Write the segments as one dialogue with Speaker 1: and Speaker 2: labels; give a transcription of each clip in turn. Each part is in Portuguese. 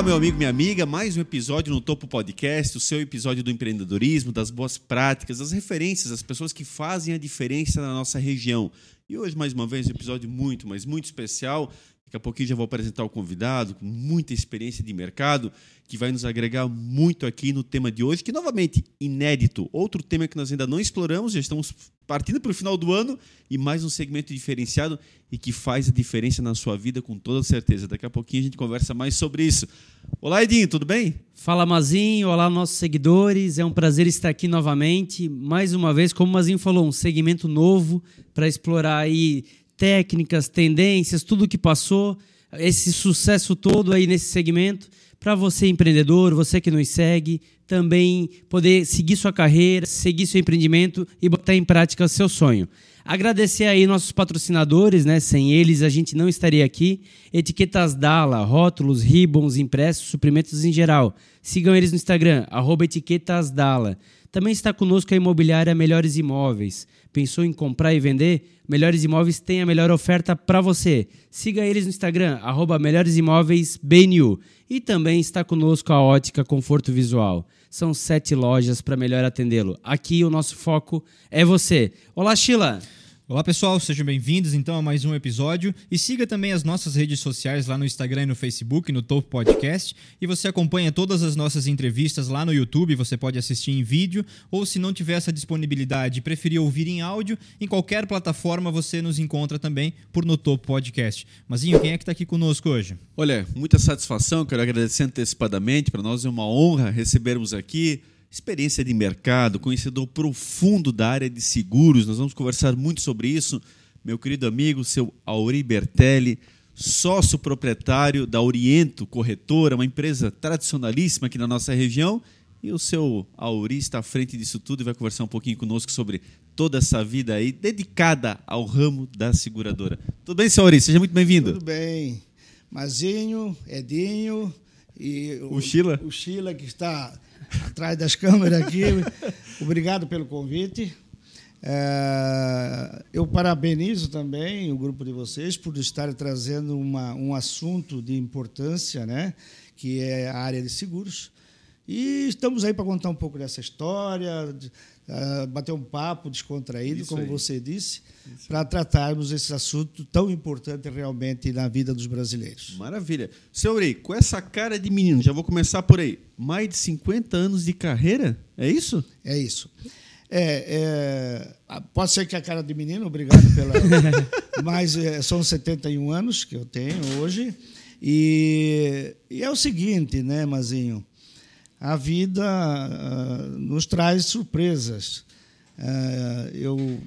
Speaker 1: Olá, meu amigo, minha amiga. Mais um episódio no Topo Podcast, o seu episódio do empreendedorismo, das boas práticas, das referências, as pessoas que fazem a diferença na nossa região. E hoje, mais uma vez, um episódio muito, mas muito especial. Daqui a pouquinho já vou apresentar o convidado com muita experiência de mercado, que vai nos agregar muito aqui no tema de hoje, que novamente inédito. Outro tema que nós ainda não exploramos, já estamos partindo para o final do ano e mais um segmento diferenciado e que faz a diferença na sua vida com toda certeza. Daqui a pouquinho a gente conversa mais sobre isso. Olá, Edinho, tudo bem?
Speaker 2: Fala, Mazinho. Olá, nossos seguidores. É um prazer estar aqui novamente. Mais uma vez, como o Mazinho falou, um segmento novo para explorar aí técnicas, tendências, tudo que passou, esse sucesso todo aí nesse segmento, para você empreendedor, você que nos segue, também poder seguir sua carreira, seguir seu empreendimento e botar em prática seu sonho. Agradecer aí nossos patrocinadores, né? Sem eles a gente não estaria aqui. Etiquetas Dala, rótulos, ribbons, impressos, suprimentos em geral. Sigam eles no Instagram, arroba etiquetas Dala. Também está conosco a imobiliária Melhores Imóveis. Pensou em comprar e vender? Melhores Imóveis tem a melhor oferta para você. Siga eles no Instagram, arroba Melhores Imóveis BNU. E também está conosco a Ótica Conforto Visual. São sete lojas para melhor atendê-lo. Aqui o nosso foco é você. Olá, Sheila!
Speaker 3: Olá pessoal, sejam bem-vindos então a mais um episódio e siga também as nossas redes sociais lá no Instagram e no Facebook, no Topo Podcast. E você acompanha todas as nossas entrevistas lá no YouTube, você pode assistir em vídeo ou se não tiver essa disponibilidade e preferir ouvir em áudio, em qualquer plataforma você nos encontra também por no Topo Podcast. Mazinho, quem é que está aqui conosco hoje?
Speaker 1: Olha, muita satisfação, quero agradecer antecipadamente, para nós é uma honra recebermos aqui experiência de mercado, conhecedor profundo da área de seguros. Nós vamos conversar muito sobre isso. Meu querido amigo, seu Auri Bertelli, sócio proprietário da Oriento Corretora, uma empresa tradicionalíssima aqui na nossa região. E o seu Auri está à frente disso tudo e vai conversar um pouquinho conosco sobre toda essa vida aí dedicada ao ramo da seguradora. Tudo bem, seu Auri? Seja muito bem-vindo.
Speaker 4: Tudo bem. Mazinho, Edinho e
Speaker 1: o, o Sheila.
Speaker 4: O Sheila que está atrás das câmeras aqui. Obrigado pelo convite. É, eu parabenizo também o grupo de vocês por estar trazendo uma, um assunto de importância, né, que é a área de seguros. E estamos aí para contar um pouco dessa história, uh, bater um papo descontraído, Isso como aí. você disse, para tratarmos esse assunto tão importante realmente na vida dos brasileiros.
Speaker 1: Maravilha. Seu Urei, com essa cara de menino, já vou começar por aí. Mais de 50 anos de carreira? É isso?
Speaker 4: É isso. É, é, pode ser que a cara de menino, obrigado pela. mas é, são 71 anos que eu tenho hoje. E, e é o seguinte, né, Mazinho? A vida uh, nos traz surpresas. Uh, eu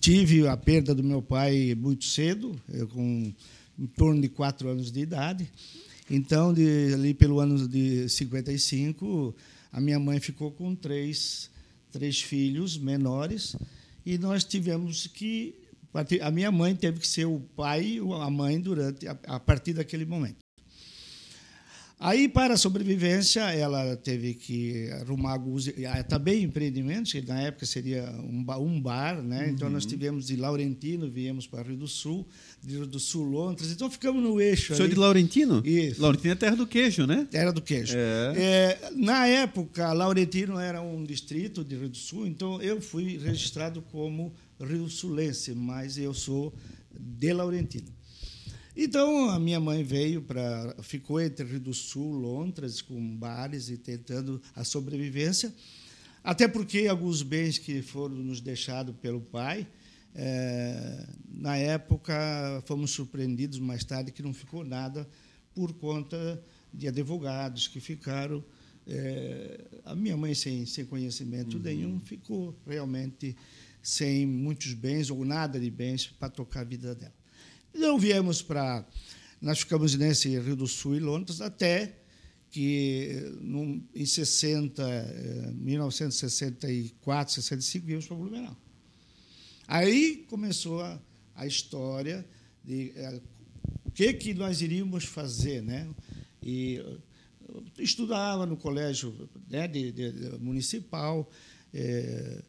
Speaker 4: tive a perda do meu pai muito cedo, com em torno de quatro anos de idade. Então, de, ali pelo ano de 55, a minha mãe ficou com três, três filhos menores e nós tivemos que a minha mãe teve que ser o pai e a mãe durante a, a partir daquele momento. Aí, para a sobrevivência, ela teve que arrumar alguns ah, também empreendimentos, que na época seria um bar, né? Uhum. Então, nós tivemos de Laurentino, viemos para Rio do Sul, de Rio do Sul, Londres. Então, ficamos no eixo.
Speaker 1: Senhor de Laurentino?
Speaker 4: Isso.
Speaker 1: Laurentino é terra do queijo, né?
Speaker 4: Terra do queijo. É. É, na época, Laurentino era um distrito de Rio do Sul, então eu fui registrado como Rio Sulense, mas eu sou de Laurentino. Então a minha mãe veio para ficou entre Rio do Sul, Londres, com bares e tentando a sobrevivência, até porque alguns bens que foram nos deixados pelo pai, é, na época fomos surpreendidos mais tarde que não ficou nada por conta de advogados que ficaram. É, a minha mãe sem, sem conhecimento uhum. nenhum ficou realmente sem muitos bens ou nada de bens para tocar a vida dela. Então viemos para. Nós ficamos nesse Rio do Sul e Londres até que num, em 60, 1964, 65, viemos para Blumenau. Aí começou a, a história de é, o que, que nós iríamos fazer. Né? E estudava no colégio né, de, de, de municipal, é,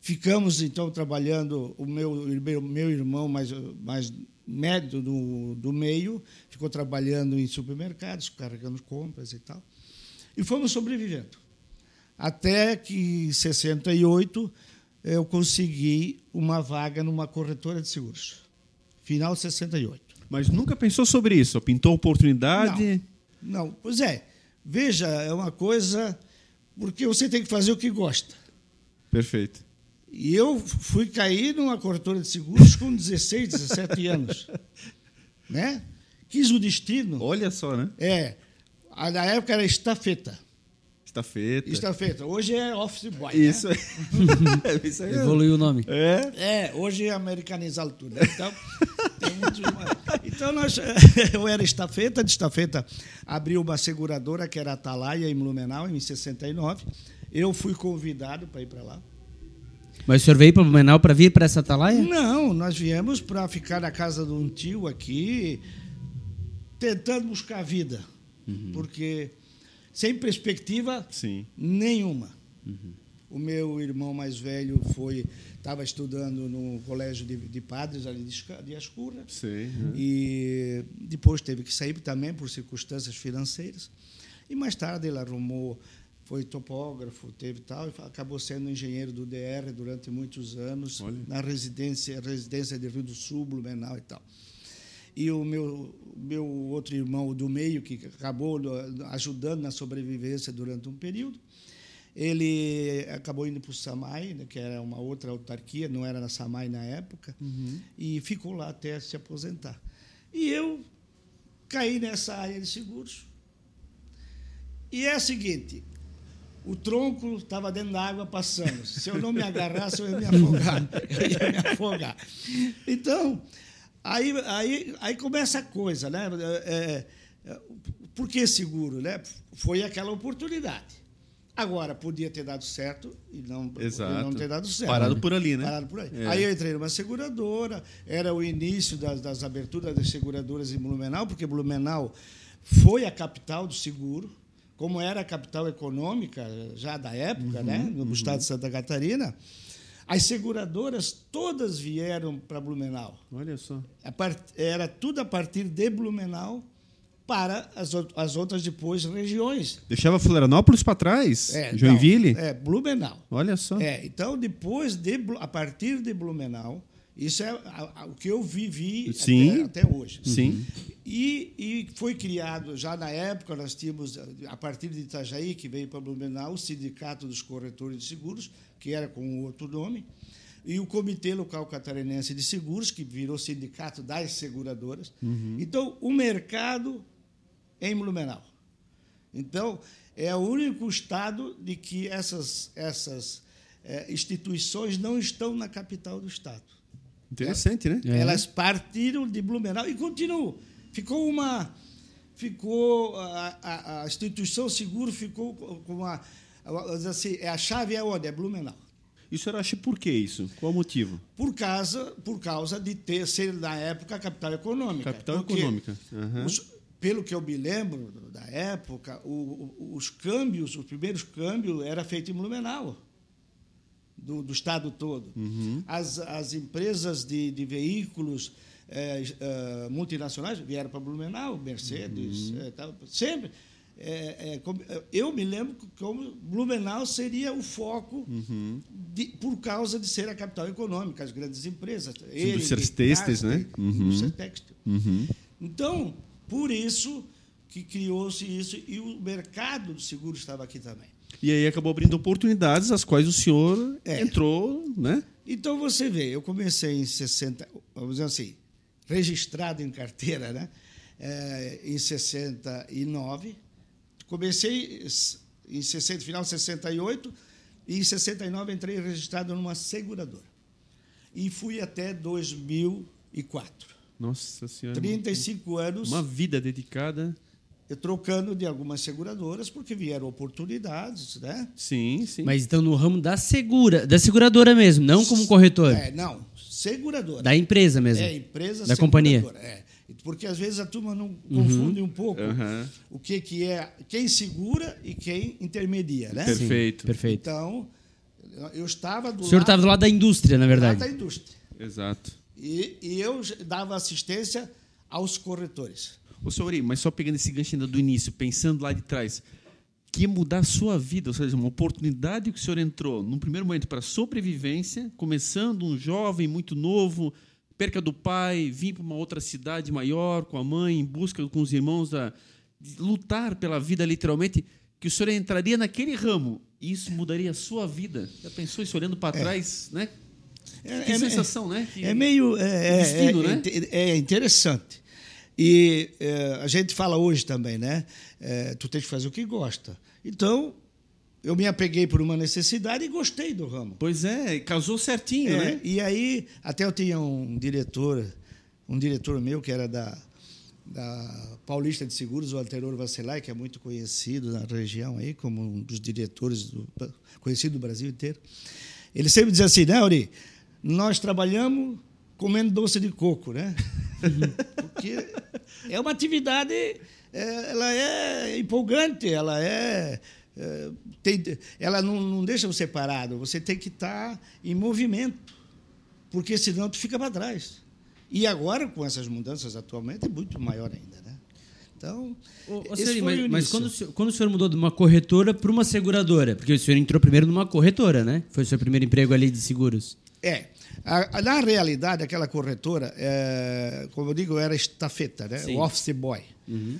Speaker 4: Ficamos, então, trabalhando, o meu, meu irmão mais, mais médio do, do meio ficou trabalhando em supermercados, carregando compras e tal. E fomos sobrevivendo. Até que, em 68, eu consegui uma vaga numa corretora de seguros. Final de 68.
Speaker 1: Mas nunca pensou sobre isso? Pintou oportunidade?
Speaker 4: Não, não. pois é. Veja, é uma coisa. Porque você tem que fazer o que gosta.
Speaker 1: Perfeito.
Speaker 4: E eu fui cair numa corretora de seguros com 16, 17 anos. Né? Quis o destino.
Speaker 1: Olha só, né?
Speaker 4: É. Na época era estafeta.
Speaker 1: Estafeta.
Speaker 4: Estafeta. Hoje é office boy.
Speaker 1: Isso,
Speaker 4: né?
Speaker 1: é. isso aí.
Speaker 2: Evoluiu o nome.
Speaker 1: É.
Speaker 4: É, hoje é americanizado tudo. Né? Então, tem muitos... então nós, eu era estafeta, de estafeta abriu uma seguradora que era a Atalaia, em Blumenau, em 69. Eu fui convidado para ir para lá.
Speaker 2: Mas o senhor veio para Blumenau para vir para essa atalaia?
Speaker 4: Não, nós viemos para ficar na casa de um tio aqui, tentando buscar vida. Uhum. Porque sem perspectiva
Speaker 1: Sim.
Speaker 4: nenhuma. Uhum. O meu irmão mais velho foi estava estudando no colégio de, de padres ali de, de Ascurra.
Speaker 1: Sim.
Speaker 4: Uhum. E depois teve que sair também por circunstâncias financeiras. E mais tarde ele arrumou foi topógrafo, teve tal, e acabou sendo engenheiro do DR durante muitos anos, Olha. na residência, residência de Rio do Sul, Blumenau e tal. E o meu, meu outro irmão do meio, que acabou ajudando na sobrevivência durante um período, ele acabou indo para o SAMAI, né, que era uma outra autarquia, não era na SAMAI na época, uhum. e ficou lá até se aposentar. E eu caí nessa área de seguros. E é o seguinte, o tronco estava dentro da água passando. Se eu não me agarrasse, eu ia me afogar. Eu ia me afogar. Então, aí, aí, aí começa a coisa, né? É, é, por que seguro? Né? Foi aquela oportunidade. Agora, podia ter dado certo e não,
Speaker 1: Exato.
Speaker 4: não ter dado certo.
Speaker 1: Parado por ali, né?
Speaker 4: Parado por aí. É. Aí eu entrei numa seguradora, era o início das, das aberturas das seguradoras em Blumenau, porque Blumenau foi a capital do seguro como era a capital econômica já da época, uhum, né, no uhum. estado de Santa Catarina, as seguradoras todas vieram para Blumenau.
Speaker 1: Olha só.
Speaker 4: Era tudo a partir de Blumenau para as, as outras depois regiões.
Speaker 1: Deixava Florianópolis para trás? É, Joinville?
Speaker 4: Não, é, Blumenau.
Speaker 1: Olha só.
Speaker 4: É, então, depois de, a partir de Blumenau, isso é o que eu vivi
Speaker 1: Sim.
Speaker 4: Até, até, hoje.
Speaker 1: Sim.
Speaker 4: E, e, foi criado, já na época, nós tínhamos, a partir de Itajaí, que veio para Blumenau, o Sindicato dos Corretores de Seguros, que era com outro nome, e o Comitê Local Catarinense de Seguros, que virou Sindicato das Seguradoras. Uhum. Então, o mercado em Blumenau. Então, é o único estado de que essas, essas é, instituições não estão na capital do estado.
Speaker 1: Interessante, né?
Speaker 4: É. Elas partiram de Blumenau e continuam. Ficou uma. Ficou. A, a, a instituição seguro ficou com uma. Assim, é a chave é onde? É Blumenau.
Speaker 1: E o senhor acha por que isso? Qual o motivo?
Speaker 4: Por causa, por causa de ter ser, na época, a capital econômica.
Speaker 1: Capital econômica. Uhum.
Speaker 4: Os, pelo que eu me lembro da época, o, o, os câmbios, os primeiros câmbios, era feito em Blumenau do, do estado todo. Uhum. As, as empresas de, de veículos é, é, multinacionais vieram para Blumenau, Mercedes, uhum. é, tal, sempre. É, é, eu me lembro como Blumenau seria o foco
Speaker 1: uhum.
Speaker 4: de, por causa de ser a capital econômica, as grandes empresas.
Speaker 1: Indústrias têxteis, né?
Speaker 4: Uhum. Indústria têxtil.
Speaker 1: Uhum.
Speaker 4: Então, por isso que criou-se isso e o mercado do seguro estava aqui também.
Speaker 1: E aí acabou abrindo oportunidades, as quais o senhor é. entrou, né?
Speaker 4: Então você vê, eu comecei em 60, vamos dizer assim, registrado em carteira, né? É, em 69. Comecei em 60, final de 68 e em 69 entrei registrado numa seguradora. E fui até 2004.
Speaker 1: Nossa Senhora.
Speaker 4: 35 anos.
Speaker 1: Uma vida dedicada
Speaker 4: trocando de algumas seguradoras porque vieram oportunidades, né?
Speaker 1: Sim, sim.
Speaker 2: Mas então no ramo da segura, da seguradora mesmo, não como corretor.
Speaker 4: É, não, seguradora.
Speaker 2: Da empresa mesmo.
Speaker 4: É, empresa
Speaker 2: da companhia.
Speaker 4: É. Porque às vezes a turma não uhum. confunde um pouco
Speaker 1: uhum.
Speaker 4: o que, que é quem segura e quem intermedia, né?
Speaker 1: Perfeito.
Speaker 2: Sim, perfeito.
Speaker 4: Então, Eu estava do
Speaker 2: O senhor
Speaker 4: lado,
Speaker 2: estava do lado da indústria, na
Speaker 4: lado
Speaker 2: verdade.
Speaker 4: da indústria.
Speaker 1: Exato.
Speaker 4: E, e eu dava assistência aos corretores.
Speaker 1: Ô, senhor Ori, mas só pegando esse gancho ainda do início, pensando lá de trás, que ia mudar a sua vida, ou seja, uma oportunidade que o senhor entrou num primeiro momento para sobrevivência, começando um jovem muito novo, perca do pai, vir para uma outra cidade maior com a mãe, em busca com os irmãos da lutar pela vida literalmente, que o senhor entraria naquele ramo e isso mudaria a sua vida. Já pensou isso olhando para trás, né?
Speaker 4: É,
Speaker 1: que
Speaker 4: é-
Speaker 1: sensação, né? Que-
Speaker 4: É meio é, é-
Speaker 1: destino,
Speaker 4: é-
Speaker 1: né?
Speaker 4: é interessante. E é, a gente fala hoje também, né? É, tu tens que fazer o que gosta. Então, eu me apeguei por uma necessidade e gostei do ramo.
Speaker 1: Pois é, casou certinho,
Speaker 4: É,
Speaker 1: né?
Speaker 4: E aí, até eu tinha um diretor, um diretor meu que era da, da Paulista de Seguros, o Alteror Vacelai, que é muito conhecido na região aí, como um dos diretores do, conhecido do Brasil inteiro. Ele sempre dizia assim, né, Uri? Nós trabalhamos comendo doce de coco, né? Porque é uma atividade, é, ela é empolgante, ela é, é, tem, ela não, não deixa você parado. Você tem que estar em movimento, porque senão tu fica para trás. E agora com essas mudanças atualmente é muito maior ainda, né? Então,
Speaker 2: Ô, mas,
Speaker 4: o
Speaker 2: mas quando, o senhor, quando o senhor mudou de uma corretora para uma seguradora? Porque o senhor entrou primeiro numa corretora, né? Foi o seu primeiro emprego ali de seguros.
Speaker 4: É. A- na realidade, aquela corretora, é, como eu digo, era estafeta, né?
Speaker 2: Sim.
Speaker 4: o office boy.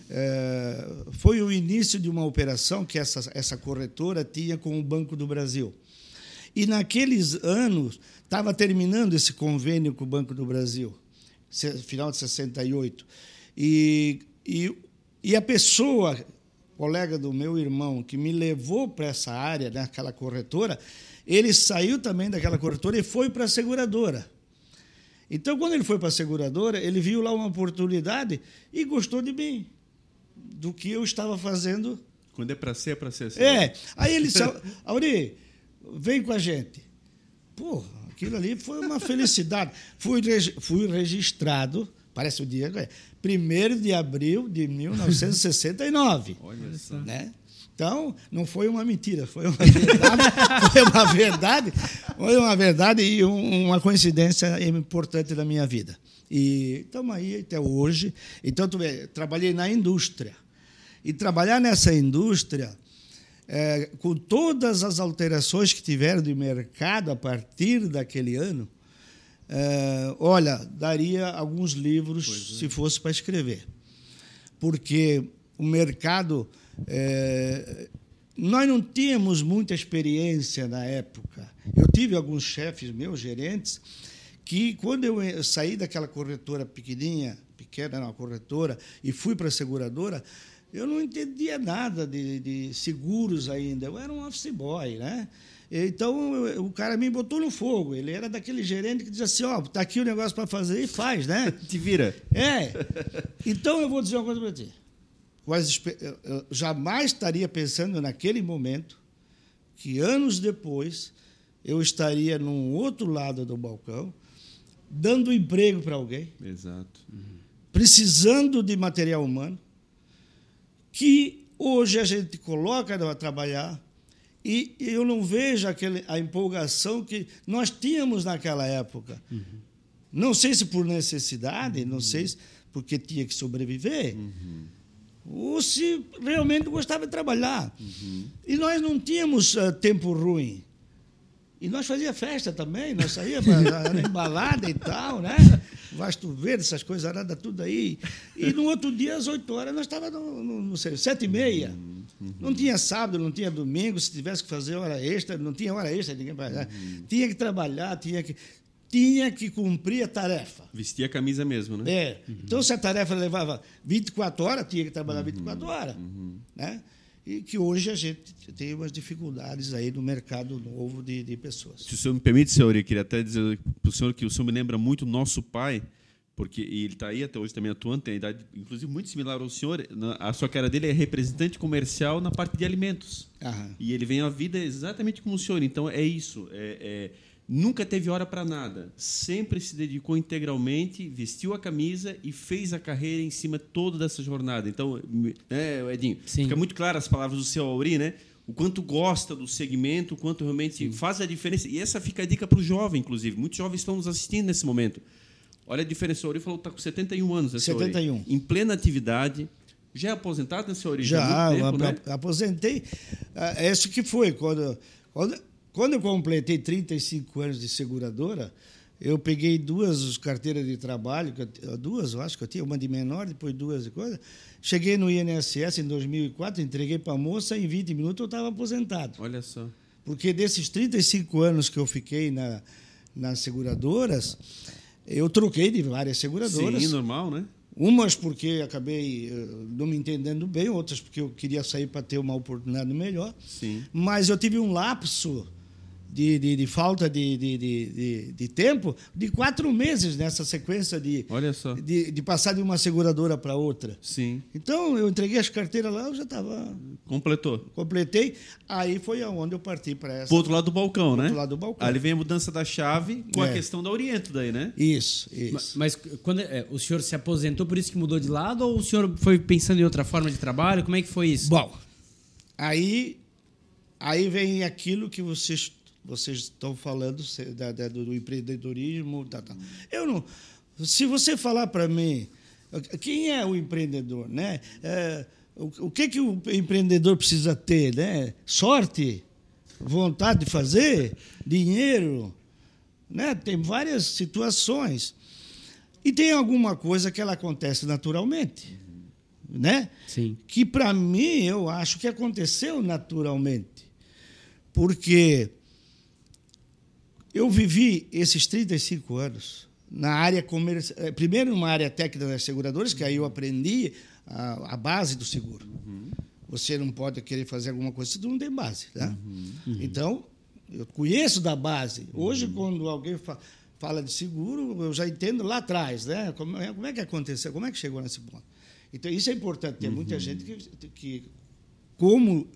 Speaker 4: É, foi o início de uma operação que essa, essa corretora tinha com o Banco do Brasil. E naqueles anos, estava terminando esse convênio com o Banco do Brasil, final de 68. E, e, e a pessoa, colega do meu irmão, que me levou para essa área, naquela corretora, ele saiu também daquela corretora e foi para a seguradora. Então, quando ele foi para a seguradora, ele viu lá uma oportunidade e gostou de mim, do que eu estava fazendo
Speaker 1: Quando é para ser, é para ser assim.
Speaker 4: é. Aí ele disse, Auri, vem com a gente. Porra, aquilo ali foi uma felicidade. fui, fui registrado, parece o dia, 1 de abril de 1969.
Speaker 1: Olha só.
Speaker 4: Né? Então, não foi uma mentira, foi uma verdade, foi uma verdade, foi uma verdade e um- uma coincidência importante na minha vida. E estamos aí até hoje. Então, trabalhei na indústria. E trabalhar nessa indústria, eh, com todas as alterações que tiveram de mercado a partir daquele ano, eh, olha, daria alguns livros se fosse para escrever porque o mercado. Eh, nós não tínhamos muita experiência na época. Eu tive alguns chefes meus, gerentes, que quando eu eh, saí daquela corretora pequenininha, pequena, não, corretora, e fui para a seguradora, eu não entendia nada de, de seguros ainda. Eu era um office boy, né? Então eu- o cara me botou no fogo. Ele era daquele gerente que dizia assim: ó, tá aqui o negócio para fazer e faz, né?
Speaker 1: Te vira.
Speaker 4: É. Então eu vou dizer uma coisa para ti. Espe- eu- eu jamais estaria pensando naquele momento que anos depois eu estaria num outro lado do balcão dando emprego para alguém,
Speaker 1: Exato.
Speaker 4: precisando de material humano, que hoje a gente coloca para trabalhar e eu não vejo aquele, a empolgação que nós tínhamos naquela época. Não sei se por necessidade, não sei se porque tinha que sobreviver, ou se realmente gostava de trabalhar. E nós não tínhamos ah, tempo ruim. E nós fazia festa também, nós saíamos para embalada e tal, né? Vasto Verde, essas coisas, nada tudo aí. E no outro dia, às 8 horas, nós estávamos no, no, no sei, sete e meia. Não tinha sábado, não tinha domingo, se tivesse que fazer hora extra, não tinha hora extra, ninguém fazia. Tinha que trabalhar, tinha que, tinha que cumprir a tarefa.
Speaker 1: Vestir a camisa mesmo, né?
Speaker 4: É. Então, se a tarefa levava 24 horas, tinha que trabalhar 24 horas. Né? E que hoje a gente tem umas dificuldades aí no mercado novo de, de pessoas.
Speaker 1: Se o senhor me permite, senhor, eu queria até dizer para o senhor que o senhor me lembra muito nosso pai, porque ele está aí até hoje também atuando, tem a idade, inclusive, muito similar ao senhor. A sua cara dele é representante comercial na parte de alimentos.
Speaker 4: Aham.
Speaker 1: E ele vem à vida exatamente como o senhor. Então, é isso. É, é, nunca teve hora para nada. Sempre se dedicou integralmente, vestiu a camisa e fez a carreira em cima toda dessa jornada. Então, né, Edinho,
Speaker 2: Sim.
Speaker 1: fica muito claro as palavras do seu Auri, né? o quanto gosta do segmento, o quanto realmente faz a diferença. E essa fica a dica para o jovem, inclusive. Muitos jovens estão nos assistindo nesse momento. Olha a diferença. O Ori falou que está com 71 anos. Essa
Speaker 4: 71.
Speaker 1: Ori. Em plena atividade. Já é aposentado nessa origem?
Speaker 4: Já,
Speaker 1: tempo,
Speaker 4: eu
Speaker 1: né?
Speaker 4: aposentei. Ah, Isso que foi. Quando, quando, quando eu completei 35 anos de seguradora, eu peguei duas carteiras de trabalho, duas, eu acho que eu tinha, uma de menor, depois duas de coisa. Cheguei no INSS em 2004, entreguei para a moça, em 20 minutos eu estava aposentado.
Speaker 1: Olha só.
Speaker 4: Porque desses 35 anos que eu fiquei na, nas seguradoras, eu troquei de várias seguradoras.
Speaker 1: Sim, normal, né?
Speaker 4: Umas porque acabei eh, não me entendendo bem, outras porque eu queria sair para ter uma oportunidade melhor.
Speaker 1: Sim.
Speaker 4: Mas eu tive um lapso de, de, de falta de, de, de, de- de tempo de quatro meses nessa sequência de,
Speaker 1: Olha só.
Speaker 4: de, de passar de uma seguradora para outra.
Speaker 1: Sim.
Speaker 4: Então, eu entreguei as carteiras lá, eu já estava.
Speaker 1: Completou.
Speaker 4: Completei. Aí foi aonde eu parti para essa.
Speaker 1: Pro outro lado do balcão, né?
Speaker 4: outro lado do balcão.
Speaker 1: Ali vem a mudança da chave com a
Speaker 4: É.
Speaker 1: questão da Oriento daí, né?
Speaker 4: Isso, isso.
Speaker 2: Mas quando é, o senhor se aposentou, por isso que mudou de lado, ou o senhor foi pensando em outra forma de trabalho? Como é que foi isso?
Speaker 4: Bom, aí, aí vem aquilo que vocês, vocês estão falando da- da- do empreendedorismo. Tá, tá. Eu não. Se você falar para mim quem é o empreendedor, né? É, o, o que que o empreendedor precisa ter, né? Sorte, vontade de fazer, dinheiro, né? Tem várias situações. E tem alguma coisa que ela acontece naturalmente, né?
Speaker 2: Sim.
Speaker 4: que para mim eu acho que aconteceu naturalmente. Porque eu vivi esses 35 anos na área comercial, primeiro numa área técnica das seguradoras, que aí eu aprendi a, a base do seguro. Você não pode querer fazer alguma coisa se tu não tem base, tá? Então, eu conheço da base. Hoje, quando alguém fa- fala de seguro, eu já entendo lá atrás, né? Como é, como é que aconteceu, como é que chegou nesse ponto. Então, isso é importante. Tem muita gente que, que, como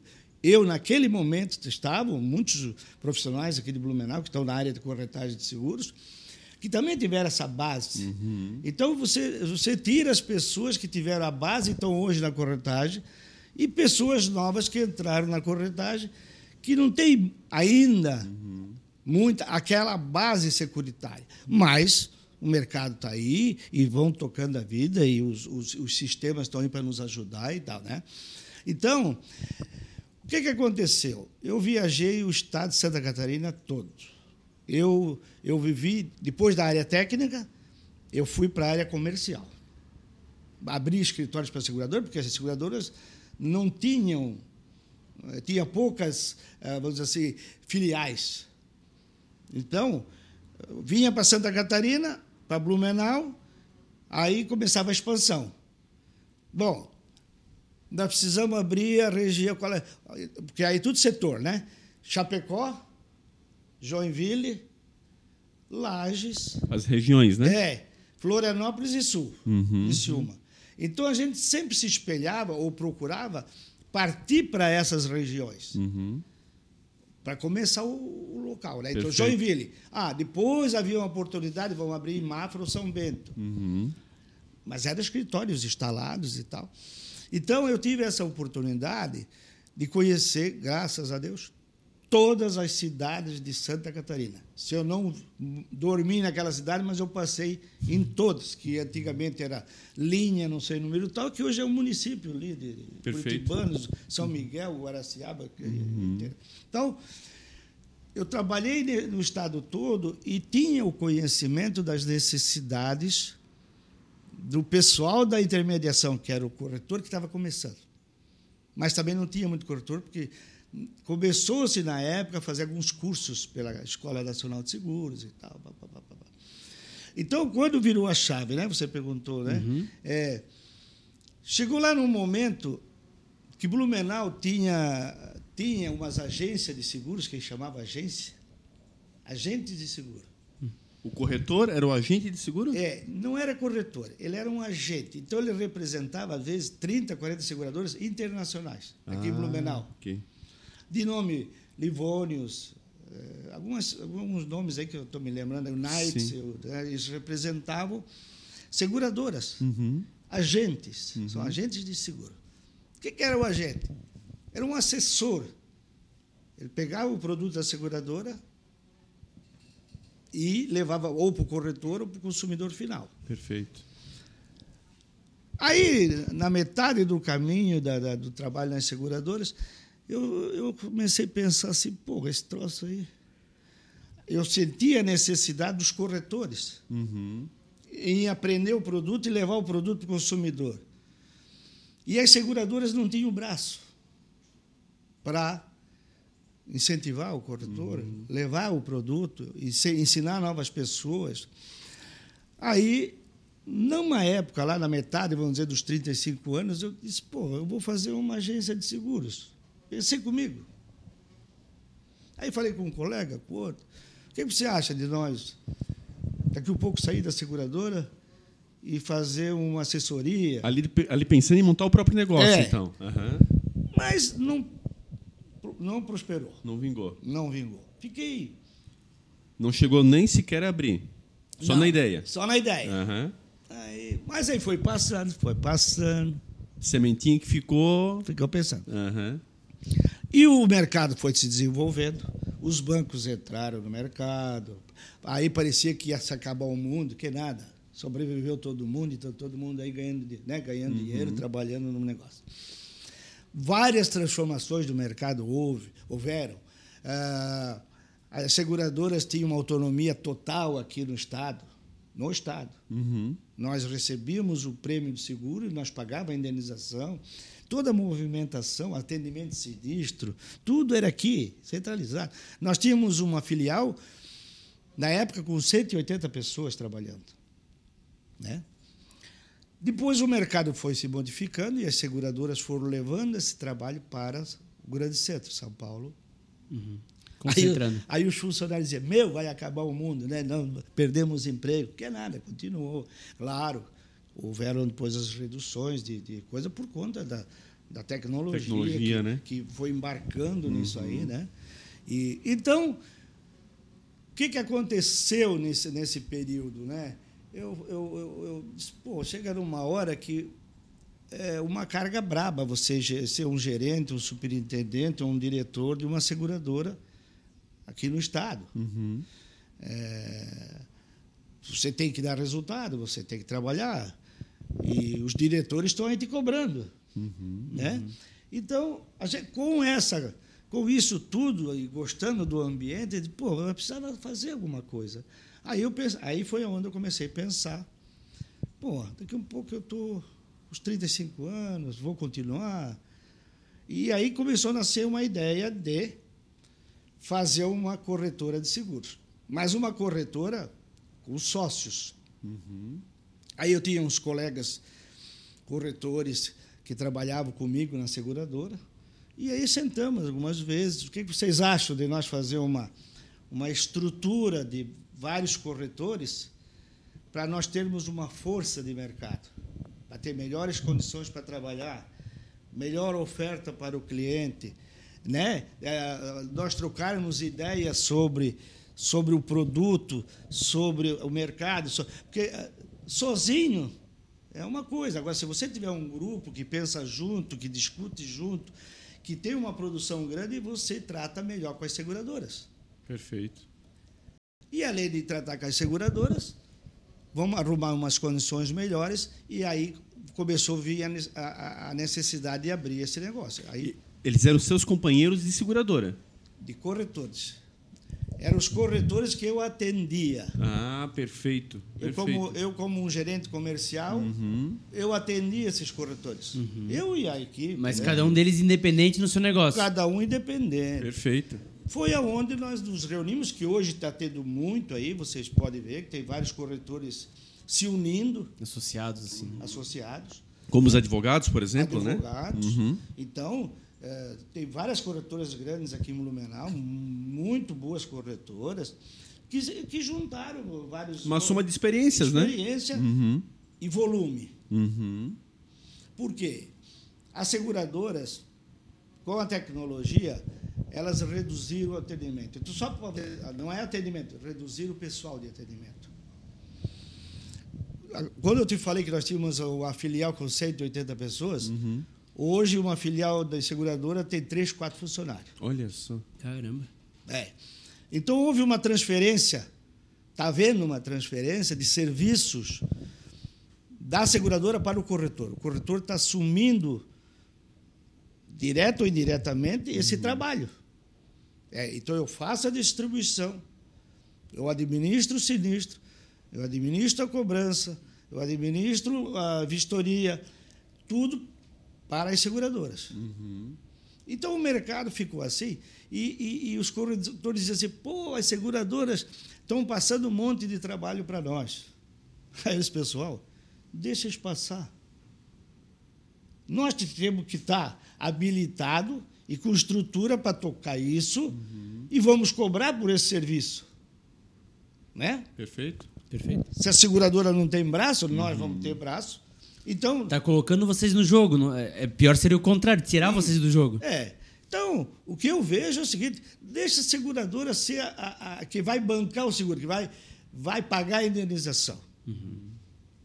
Speaker 4: eu, naquele momento, estavam, muitos profissionais aqui de Blumenau, que estão na área de corretagem de seguros, que também tiveram essa base. Então, você, você tira as pessoas que tiveram a base, estão hoje na corretagem, e pessoas novas que entraram na corretagem, que não têm ainda muita aquela base securitária. Mas o mercado está aí e vão tocando a vida e os, os, os sistemas estão aí para nos ajudar e tal, né? Então, que, que aconteceu? Eu viajei o estado de Santa Catarina todo. Eu, eu vivi, depois da área técnica, eu fui para a área comercial. Abri escritórios para segurador, porque as seguradoras não tinham, eh, tinha poucas, eh, vamos dizer assim, filiais. Então, vinha para Santa Catarina, para Blumenau, aí começava a expansão. Bom, nós precisamos abrir a região, qual é? porque aí tudo setor, né? Chapecó, Joinville, Lages,
Speaker 1: As regiões, né?
Speaker 4: é, Florianópolis e Sul,
Speaker 1: Uhum.
Speaker 4: Criciúma. Então a gente sempre se espelhava ou procurava partir para essas regiões
Speaker 1: Uhum.
Speaker 4: para começar o, o local, né? Então
Speaker 1: Perfeito.
Speaker 4: Joinville. Ah, depois havia uma oportunidade, vamos abrir em Mafra ou São Bento.
Speaker 1: Uhum.
Speaker 4: Mas eram escritórios instalados e tal. Então eu tive essa oportunidade de conhecer, graças a Deus, todas as cidades de Santa Catarina. Se eu não dormi naquela cidade, mas eu passei em todas, que antigamente era linha, não sei o número tal, que hoje é um município ali de
Speaker 1: Perfeito.
Speaker 4: Curitibanos, São Miguel, Guaraciaba. que- Então, eu trabalhei no estado todo e tinha o conhecimento das necessidades do pessoal da intermediação, que era o corretor que estava começando. Mas também não tinha muito corretor, porque começou-se na época a fazer alguns cursos pela Escola Nacional de Seguros e tal. pá, pá, pá, pá, pá. Então, quando virou a chave, né? Você perguntou, né? É, chegou lá num momento que Blumenau tinha tinha umas agências de seguros que chamava agência, agentes de seguro.
Speaker 1: O corretor era o agente de seguro?
Speaker 4: É, não era corretor, ele era um agente. Então ele representava, às vezes, 30, 40 seguradoras internacionais, aqui em
Speaker 1: Ah,
Speaker 4: Blumenau.
Speaker 1: ok.
Speaker 4: De nome Livônios, eh, algumas, alguns nomes aí que eu estou me lembrando, eu- né, eles representavam seguradoras,
Speaker 1: Uhum.
Speaker 4: agentes, são agentes de seguro. O que, que era o agente? Era um assessor Ele pegava o produto da seguradora e levava ou para o corretor ou para o consumidor final.
Speaker 1: Perfeito.
Speaker 4: Aí, na metade do caminho da, da, do trabalho nas seguradoras, eu, eu comecei a pensar assim, pô, esse troço aí. Eu senti a necessidade dos corretores
Speaker 1: Uhum.
Speaker 4: em aprender o produto e levar o produto para o consumidor. E as seguradoras não tinham braço para incentivar o corretor, levar o produto e ensinar novas pessoas. Aí, numa época, lá na metade, vamos dizer, dos 35 anos, eu disse, pô, eu vou fazer uma agência de seguros. Pensei comigo. Aí falei com um colega, com outro, o que você acha de nós, daqui a pouco, sair da seguradora e fazer uma assessoria?
Speaker 1: Ali, ali pensando em montar o próprio negócio,
Speaker 4: É.
Speaker 1: então. Aham.
Speaker 4: Mas não, não prosperou,
Speaker 1: Não vingou.
Speaker 4: não vingou. Fiquei.
Speaker 1: Não chegou nem sequer a abrir. Só
Speaker 4: Não,
Speaker 1: na ideia.
Speaker 4: Só na ideia.
Speaker 1: Aham.
Speaker 4: Aí, mas aí foi passando, foi passando,
Speaker 1: Sementinha que ficou.
Speaker 4: ficou pensando.
Speaker 1: Aham.
Speaker 4: E o mercado foi se desenvolvendo, os bancos entraram no mercado, aí parecia que ia se acabar o mundo, que nada. Sobreviveu todo mundo, então todo mundo aí ganhando, né, ganhando dinheiro, trabalhando no negócio. Várias transformações do mercado houve, houveram. Ah, as seguradoras tinham uma autonomia total aqui no Estado, no Estado.
Speaker 1: Uhum.
Speaker 4: Nós recebíamos o prêmio de seguro e nós pagávamos a indenização. Toda a movimentação, atendimento de sinistro, tudo era aqui, centralizado. Nós tínhamos uma filial, na época, com 180 pessoas trabalhando. Né? Depois o mercado foi se modificando e as seguradoras foram levando esse trabalho para o grande centro, São Paulo,
Speaker 2: Concentrando.
Speaker 4: Aí, aí o funcionário dizia, meu, vai acabar o mundo, né? Não, perdemos emprego. Que nada, continuou. Claro, houveram depois as reduções de, de coisa por conta da, da tecnologia,
Speaker 1: Tecnologia,
Speaker 4: que,
Speaker 1: né?
Speaker 4: que foi embarcando nisso aí, né? E, então, o que, que aconteceu nesse, nesse período, né? Eu, eu, eu, eu disse, pô, chega numa hora que é uma carga braba você ser um gerente, um superintendente, um diretor de uma seguradora aqui no estado.
Speaker 1: Uhum.
Speaker 4: É, você tem que dar resultado, você tem que trabalhar e os diretores estão aí te cobrando, né? Então, a gente, com essa, com isso tudo e gostando do ambiente, pô, eu precisava fazer alguma coisa. Aí eu pense- aí foi onde eu comecei a pensar, pô, daqui um pouco eu tô os 35 anos, vou continuar. E aí começou a nascer uma ideia de fazer uma corretora de seguros. Mas uma corretora com sócios. Aí eu tinha uns colegas corretores que trabalhavam comigo na seguradora. E aí sentamos algumas vezes. O que que vocês acham de nós fazer uma, uma estrutura de vários corretores para nós termos uma força de mercado, para ter melhores condições para trabalhar, melhor oferta para o cliente, né? É, nós trocarmos ideias sobre sobre o produto, sobre o mercado, so- porque eh, sozinho é uma coisa. Agora, se você tiver um grupo que pensa junto, que discute junto, que tem uma produção grande, você trata melhor com as seguradoras.
Speaker 1: Perfeito.
Speaker 4: E além de tratar com as seguradoras, vamos arrumar umas condições melhores e aí começou a vir a a, a necessidade de abrir esse negócio. Aí,
Speaker 1: Eles eram seus companheiros de seguradora.
Speaker 4: de corretores. Eram os corretores que eu atendia.
Speaker 1: Ah, perfeito.
Speaker 4: Eu
Speaker 1: perfeito.
Speaker 4: como, eu, como um gerente comercial, eu atendia esses corretores. Eu e a equipe.
Speaker 2: Mas
Speaker 4: né?
Speaker 2: cada um deles independente no seu negócio.
Speaker 4: Cada um independente.
Speaker 1: Perfeito.
Speaker 4: Foi aonde nós nos reunimos, que hoje está tendo muito aí, vocês podem ver que tem vários corretores se unindo,
Speaker 2: Associados, assim.
Speaker 4: associados,
Speaker 1: Como os advogados, por exemplo, né?
Speaker 4: advogados.
Speaker 1: Uhum.
Speaker 4: Então, eh, tem várias corretoras grandes aqui em Blumenau, muito boas corretoras, que, que juntaram vários.
Speaker 1: Uma soma de experiências, né?
Speaker 4: experiência
Speaker 1: Uhum.
Speaker 4: e volume.
Speaker 1: Uhum.
Speaker 4: Por quê? As seguradoras, com a tecnologia, elas reduziram o atendimento. Então, só pra- não é atendimento, reduziram o pessoal de atendimento. Quando eu te falei que nós tínhamos a filial com 180 pessoas, Hoje, uma filial da seguradora tem três, quatro funcionários.
Speaker 1: Olha só.
Speaker 2: Caramba.
Speaker 4: É. Então, houve uma transferência, está havendo uma transferência de serviços da seguradora para o corretor. O corretor está assumindo, direto ou indiretamente, esse trabalho. É, então, eu faço a distribuição, eu administro o sinistro, eu administro a cobrança, eu administro a vistoria, tudo para as seguradoras. Então o mercado ficou assim e, e- e os corretores diziam assim: pô, as seguradoras estão passando um monte de trabalho para nós. Aí esse pessoal, deixa eles passar. Nós temos que estar habilitado e com estrutura para tocar isso e vamos cobrar por esse serviço. Né?
Speaker 1: Perfeito.
Speaker 2: Perfeito.
Speaker 4: Se a seguradora não tem braço, nós vamos ter braço. Então,
Speaker 2: Tá colocando vocês no jogo. não- É é pior seria o contrário, tirar vocês do jogo.
Speaker 4: É. Então, o que eu vejo é o seguinte: deixa a seguradora ser a, a- a que vai bancar o seguro, que vai, vai pagar a indenização.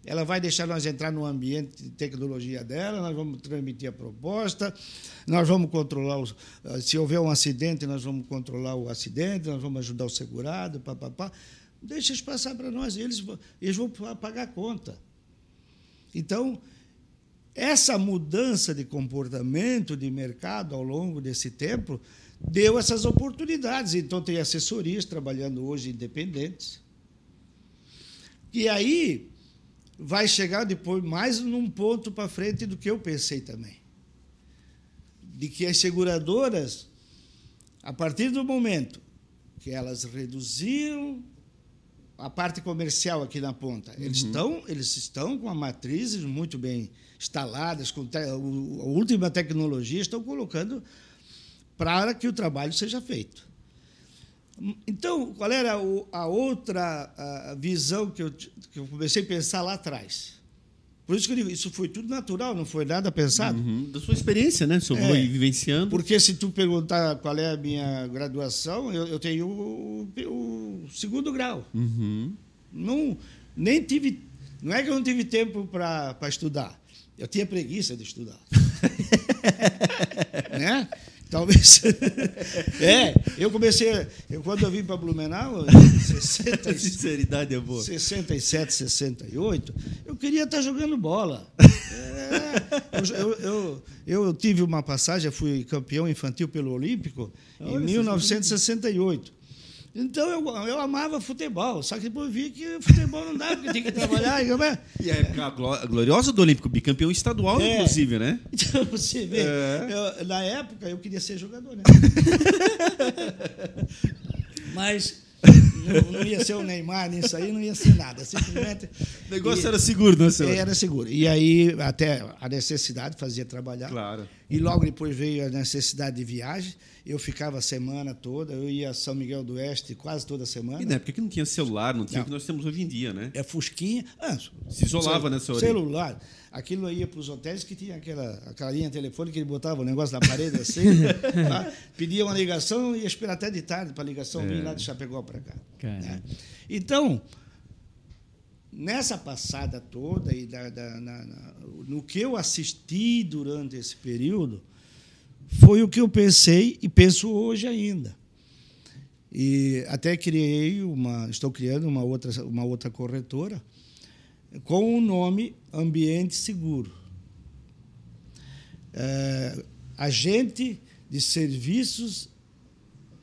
Speaker 4: Ela vai deixar nós entrar no ambiente de tecnologia dela, nós vamos transmitir a proposta, nós vamos controlar, os, ah, se houver um acidente, nós vamos controlar o acidente, nós vamos ajudar o segurado, papapá. Deixa eles passar para nós, eles, eles vão pagar a conta. Então, essa mudança de comportamento de mercado ao longo desse tempo deu essas oportunidades. Então, tem assessorias trabalhando hoje independentes. E aí vai chegar depois mais num ponto para frente do que eu pensei também. De que as seguradoras, a partir do momento que elas reduziram a parte comercial aqui na ponta. Eles, estão, eles estão com matrizes muito bem instaladas, com te- a última tecnologia, estão colocando para que o trabalho seja feito. Então, qual era a outra visão que eu, que eu comecei a pensar lá atrás? Por isso que eu digo, isso foi tudo natural, não foi nada pensado.
Speaker 1: Uhum. Da sua experiência, né? Senhor
Speaker 4: É.
Speaker 1: vivenciando.
Speaker 4: Porque se tu perguntar qual é a minha graduação, eu, eu tenho o, o segundo grau.
Speaker 1: Uhum.
Speaker 4: Não, nem tive. Não é que eu não tive tempo para estudar. Eu tinha preguiça de estudar. né? Talvez. é, eu comecei. Eu, quando eu vim para Blumenau, em 60,
Speaker 1: A
Speaker 4: e-
Speaker 1: sinceridade é boa.
Speaker 4: 67, 68, eu queria estar jogando bola. É, eu, eu, eu, eu tive uma passagem, fui campeão infantil pelo Olímpico em 1968. Então eu, eu amava futebol, só que depois vi que futebol não dá, porque tem que trabalhar. e como é?
Speaker 1: E a época glo- gloriosa do Olímpico, bicampeão estadual,
Speaker 4: É.
Speaker 1: inclusive, né?
Speaker 4: Então você vê,
Speaker 1: É.
Speaker 4: eu- na época eu queria ser jogador, né? Mas não, não ia ser o Neymar nisso aí, não ia ser nada. Simplesmente.
Speaker 1: O negócio
Speaker 4: E-
Speaker 1: era seguro, né, senhor?
Speaker 4: Era seguro. E aí, até a necessidade fazia trabalhar.
Speaker 1: Claro.
Speaker 4: E logo depois veio a necessidade de viagem. Eu ficava a semana toda, eu ia a São Miguel do Oeste quase toda semana.
Speaker 1: E na época que não tinha celular, não tinha
Speaker 4: Não.
Speaker 1: o que nós temos hoje em dia, né?
Speaker 4: É Fusquinha. Ah,
Speaker 1: Se isolava, né, senhor?
Speaker 4: Celular. Aquilo ia para os hotéis que tinha aquela, aquela linha telefônica que ele botava o negócio na parede assim. tá? Pedia uma ligação e ia esperar até de tarde para a ligação vir lá de Chapecó para cá. Né? Então, nessa passada toda e da- da- na- na- no que eu assisti durante esse período, foi o que eu pensei e penso hoje ainda. E até criei uma, estou criando uma outra, uma outra corretora com o nome Ambiente Seguro. É, agente de serviços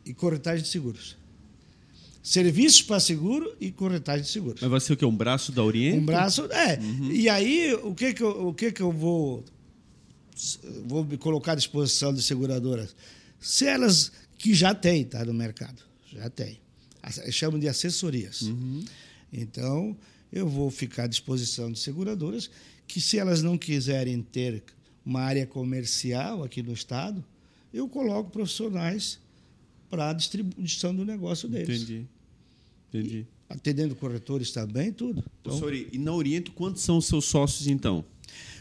Speaker 4: e corretagem de seguros. Serviços para seguro e corretagem de seguros.
Speaker 1: Mas vai ser o quê? Um braço da Oriente?
Speaker 4: Um braço. É. E aí, o que, que, eu, o que, que eu vou, vou me colocar à disposição de seguradoras? Se elas, que já têm, tá, no mercado, já tem. As- Chamam de assessorias. Então, eu vou ficar à disposição de seguradoras que, se elas não quiserem ter uma área comercial aqui no Estado, eu coloco profissionais para a distribuição do negócio deles.
Speaker 1: Entendi. Entendi.
Speaker 4: Atendendo corretores também, tudo. Então,
Speaker 1: senhor, e na Oriente, quantos são os seus sócios, então?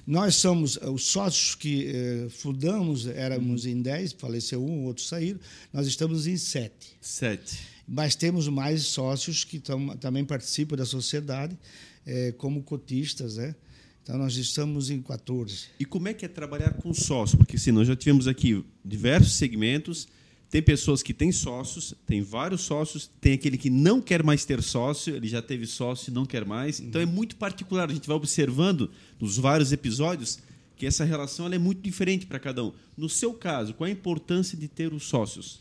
Speaker 4: Nós somos eh, os sócios que eh, fundamos, éramos em 10, faleceu um, outro saíram, nós estamos em 7.
Speaker 1: Sete.
Speaker 4: Mas temos mais sócios que tam, também participam da sociedade, eh, como cotistas, né? Então, nós estamos em 14.
Speaker 1: E como é que é trabalhar com sócio? Porque assim, nós já tivemos aqui diversos segmentos. Tem pessoas que têm sócios, tem vários sócios, tem aquele que não quer mais ter sócio, ele já teve sócio e não quer mais. Então é muito particular. A gente vai observando nos vários episódios que essa relação é muito diferente para cada um. No seu caso, qual a importância de ter os sócios?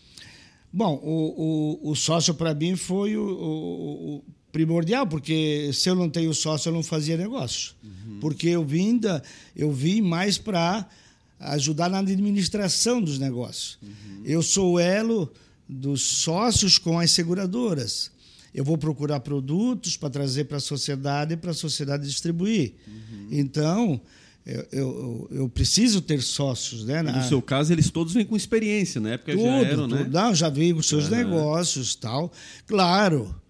Speaker 4: Bom, o, o, o sócio para mim foi o, o, primordial, porque se eu não tenho sócio, eu não fazia negócio. Uhum. Porque eu vim, da, eu vim mais para ajudar na administração dos negócios. Uhum. Eu sou o elo dos sócios com as seguradoras. Eu vou procurar produtos para trazer para a sociedade e para a sociedade distribuir. Uhum. Então, eu, eu, eu, preciso ter sócios, né?
Speaker 1: no seu caso, eles todos vêm com experiência, na época tudo, já eram,
Speaker 4: tudo.
Speaker 1: né?
Speaker 4: Não, já vêm com seus uhum. negócios tal. Claro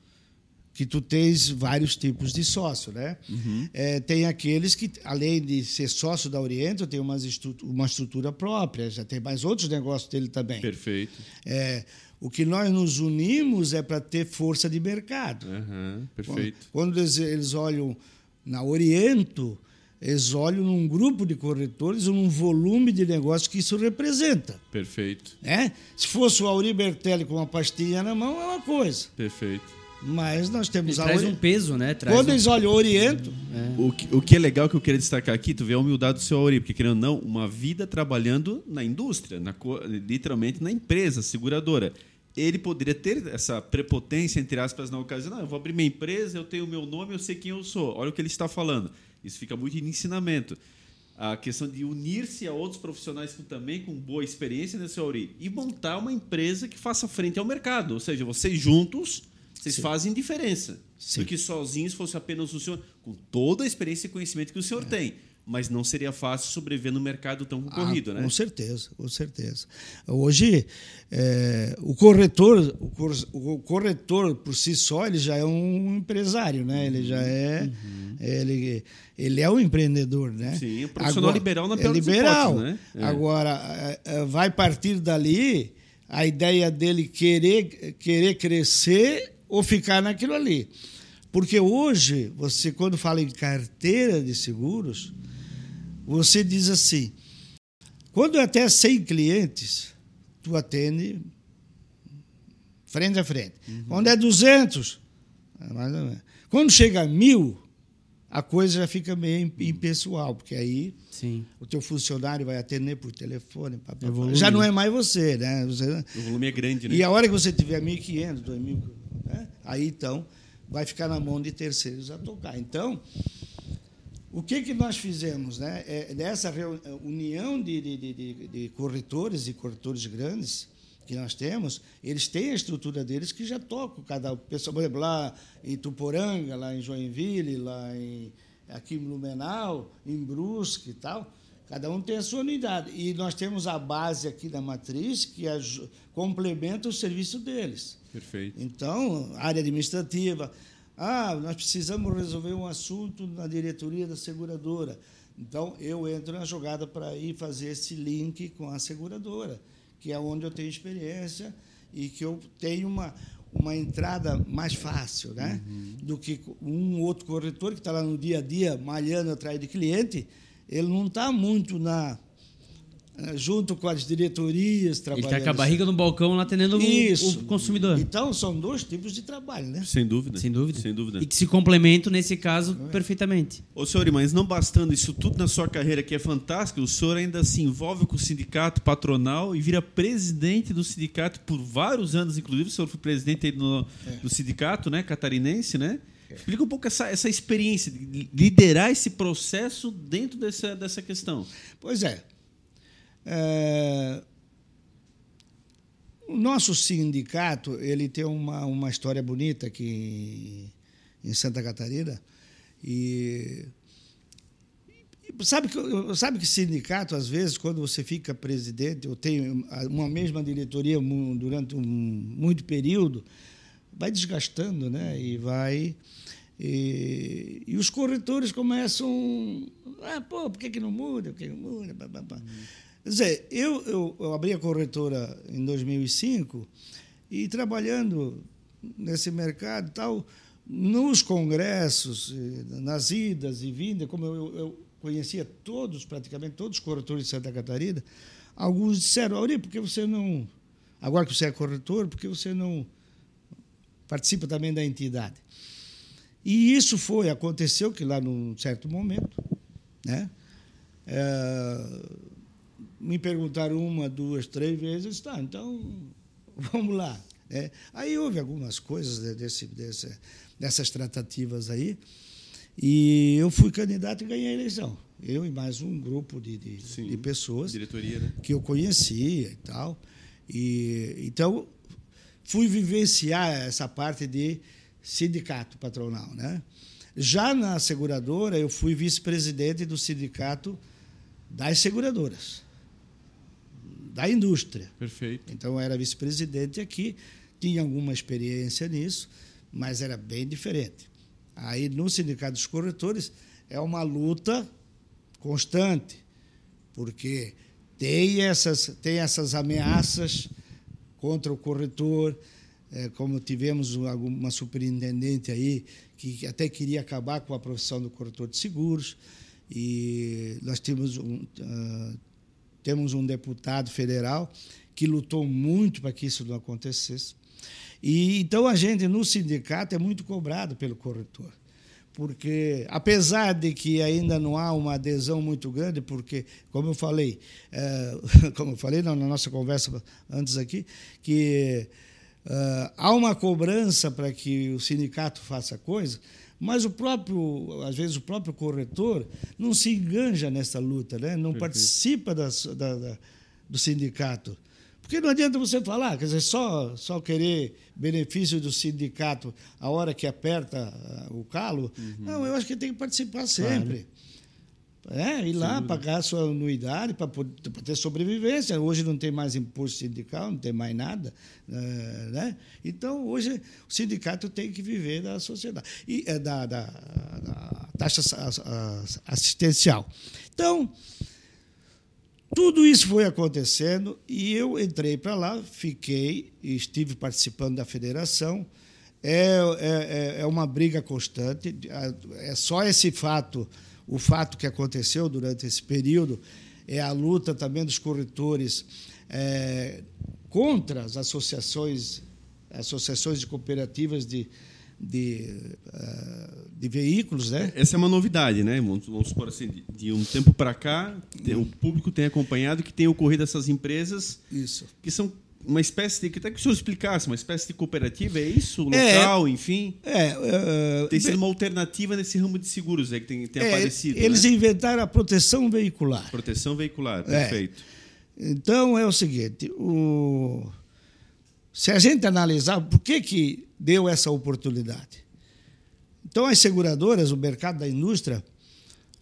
Speaker 4: que tu tens vários tipos de sócio, né? Uhum. É, tem aqueles que, além de ser sócio da Oriento, tem uma estrutura, uma estrutura própria, já tem mais outros negócios dele também.
Speaker 1: Perfeito.
Speaker 4: É, o que nós nos unimos é para ter força de mercado.
Speaker 1: Uhum. Perfeito.
Speaker 4: Quando, quando eles, eles olham na Oriento, eles olham num grupo de corretores, num volume de negócio que isso representa.
Speaker 1: Perfeito.
Speaker 4: É? Se fosse o Auri Bertelli com uma pastilha na mão, é uma coisa.
Speaker 1: Perfeito.
Speaker 4: Mas nós temos
Speaker 2: Ele a traz ori... um peso, né? Traz
Speaker 4: Quando
Speaker 2: um...
Speaker 4: eles olham o Oriento.
Speaker 1: É. O, que, o que é legal que eu queria destacar aqui, tu vê a humildade do seu Auri, porque querendo ou não, uma vida trabalhando na indústria, na, literalmente na empresa seguradora ele poderia ter essa prepotência, entre aspas, na ocasião. Não, eu vou abrir minha empresa, eu tenho o meu nome, eu sei quem eu sou. Olha o que ele está falando. Isso fica muito em ensinamento. A questão de unir-se a outros profissionais com, também com boa experiência nesse Auri e montar uma empresa que faça frente ao mercado. Ou seja, vocês juntos, vocês Sim. fazem diferença. Sim. Do que sozinhos fosse apenas o senhor, com toda a experiência e conhecimento que o senhor é. tem mas não seria fácil sobreviver no mercado tão concorrido,
Speaker 4: ah,
Speaker 1: né?
Speaker 4: Com certeza, com certeza. Hoje, é, o corretor, o corretor por si só, ele já é um empresário, né? Ele já é, uhum. ele, ele é um empreendedor, né?
Speaker 1: Sim, um profissional Agora, liberal na
Speaker 4: pior
Speaker 1: é
Speaker 4: liberal.
Speaker 1: né?
Speaker 4: É. Agora, é, vai partir dali a ideia dele querer querer crescer ou ficar naquilo ali. Porque hoje, você quando fala em carteira de seguros, você diz assim: quando até 100 clientes, tu atende frente a frente. Uhum. Quando é 200, é mais ou menos. Quando chega a mil, a coisa já fica meio impessoal, porque aí
Speaker 2: Sim.
Speaker 4: o teu funcionário vai atender por telefone. Pá, pá, pá. Já não é mais você, né? Você,
Speaker 1: o volume é grande, né?
Speaker 4: E a hora que você tiver 1.500, 2.000, né? aí então vai ficar na mão de terceiros a tocar. Então, o que, que nós fizemos? Né? É, nessa união de, de, de, de corretores e corretores grandes que nós temos, eles têm a estrutura deles que já tocam cada pessoa, por exemplo, lá em Tuporanga, lá em Joinville, lá em, aqui em Blumenau, em Brusque e tal. Cada um tem a sua unidade. E nós temos a base aqui da matriz que complementa o serviço deles.
Speaker 1: Perfeito.
Speaker 4: Então, área administrativa, ah, nós precisamos resolver um assunto na diretoria da seguradora. Então, eu entro na jogada para ir fazer esse link com a seguradora, que é onde eu tenho experiência e que eu tenho uma, uma entrada mais fácil né? Uhum. do que um outro corretor que está lá no dia a dia malhando atrás de cliente. Ele não está muito na junto com as diretorias trabalhando.
Speaker 2: Ele está com a barriga no balcão lá atendendo o, o, consumidor.
Speaker 4: Então, são dois tipos de trabalho, né?
Speaker 1: Sem dúvida.
Speaker 2: Sem dúvida.
Speaker 1: Sem dúvida.
Speaker 2: E que se complementam, nesse caso, é. perfeitamente.
Speaker 1: Ô, senhor, mas não bastando isso tudo na sua carreira, que é fantástico, o senhor ainda se envolve com o sindicato patronal e vira presidente do sindicato por vários anos, inclusive o senhor foi presidente do, é. do sindicato né, catarinense, né? É. Explica um pouco essa, essa experiência de liderar esse processo dentro dessa, dessa questão.
Speaker 4: Pois é. É, o nosso sindicato ele tem uma, uma história bonita aqui em Santa Catarina e sabe que sabe que sindicato às vezes quando você fica presidente ou tem uma mesma diretoria durante um muito período vai desgastando né e vai e, e os corretores começam ah pô por que, que não muda? Por que não muda Quer dizer, eu, eu, eu abri a corretora em 2005 e trabalhando nesse mercado tal, nos congressos, nas idas e vindas, como eu, eu conhecia todos, praticamente todos os corretores de Santa Catarina, alguns disseram, Auri, por que você não, agora que você é corretor, por que você não participa também da entidade? E isso foi, aconteceu que lá num certo momento, né? É, me perguntaram uma, duas, três vezes, tá, então vamos lá. É, aí houve algumas coisas desse, desse, dessas tratativas aí, e eu fui candidato e ganhei a eleição. Eu e mais um grupo de, de, Sim, de pessoas
Speaker 1: diretoria, né?
Speaker 4: que eu conhecia e tal. E, então, fui vivenciar essa parte de sindicato patronal. Né? Já na seguradora, eu fui vice-presidente do sindicato das seguradoras, da indústria.
Speaker 1: Perfeito.
Speaker 4: Então, era vice-presidente aqui, tinha alguma experiência nisso, mas era bem diferente. Aí, no Sindicato dos Corretores, é uma luta constante, porque tem essas, tem essas ameaças contra o corretor, é, como tivemos uma superintendente aí que até queria acabar com a profissão do corretor de seguros, e nós temos um, uh, temos um deputado federal que lutou muito para que isso não acontecesse. E então a gente no sindicato é muito cobrado pelo corretor porque apesar de que ainda não há uma adesão muito grande, porque, como eu falei, é, como eu falei na nossa conversa antes aqui, que é, há uma cobrança para que o sindicato faça coisa, mas o próprio, às vezes o próprio corretor não se enganja nessa luta, né? não Perfeito. participa das, da, da, do sindicato. Porque não adianta você falar, quer dizer, só, só querer benefício do sindicato a hora que aperta ah, o calo. Uhum. Não, eu acho que tem que participar sempre. Claro. É, ir lá, pagar a sua anuidade para ter sobrevivência. Hoje não tem mais imposto sindical, não tem mais nada. Eh, né? Então, hoje, o sindicato tem que viver da sociedade, e, eh, da, da, da taxa assistencial. Então, tudo isso foi acontecendo e eu entrei para lá, fiquei e estive participando da federação. É, é, é, é uma briga constante. É só esse fato, o fato que aconteceu durante esse período, é a luta também dos corretores é, contra as associações, associações de cooperativas de, de, uh, de veículos, né?
Speaker 1: Essa é uma novidade, né? Vamos, vamos supor assim, de, de um tempo para cá, o público tem acompanhado que tem ocorrido essas empresas
Speaker 4: isso.
Speaker 1: que são uma espécie de. Até que o senhor explicasse, uma espécie de cooperativa, é isso? É. Local, é, enfim?
Speaker 4: É. Uh,
Speaker 1: tem sido uma alternativa nesse ramo de seguros aí que tem, tem é, aparecido.
Speaker 4: Eles
Speaker 1: né?
Speaker 4: inventaram a proteção veicular.
Speaker 1: Proteção veicular, é. perfeito.
Speaker 4: Então é o seguinte: o se a gente analisar por que, que deu essa oportunidade. Então, as seguradoras, o mercado da indústria,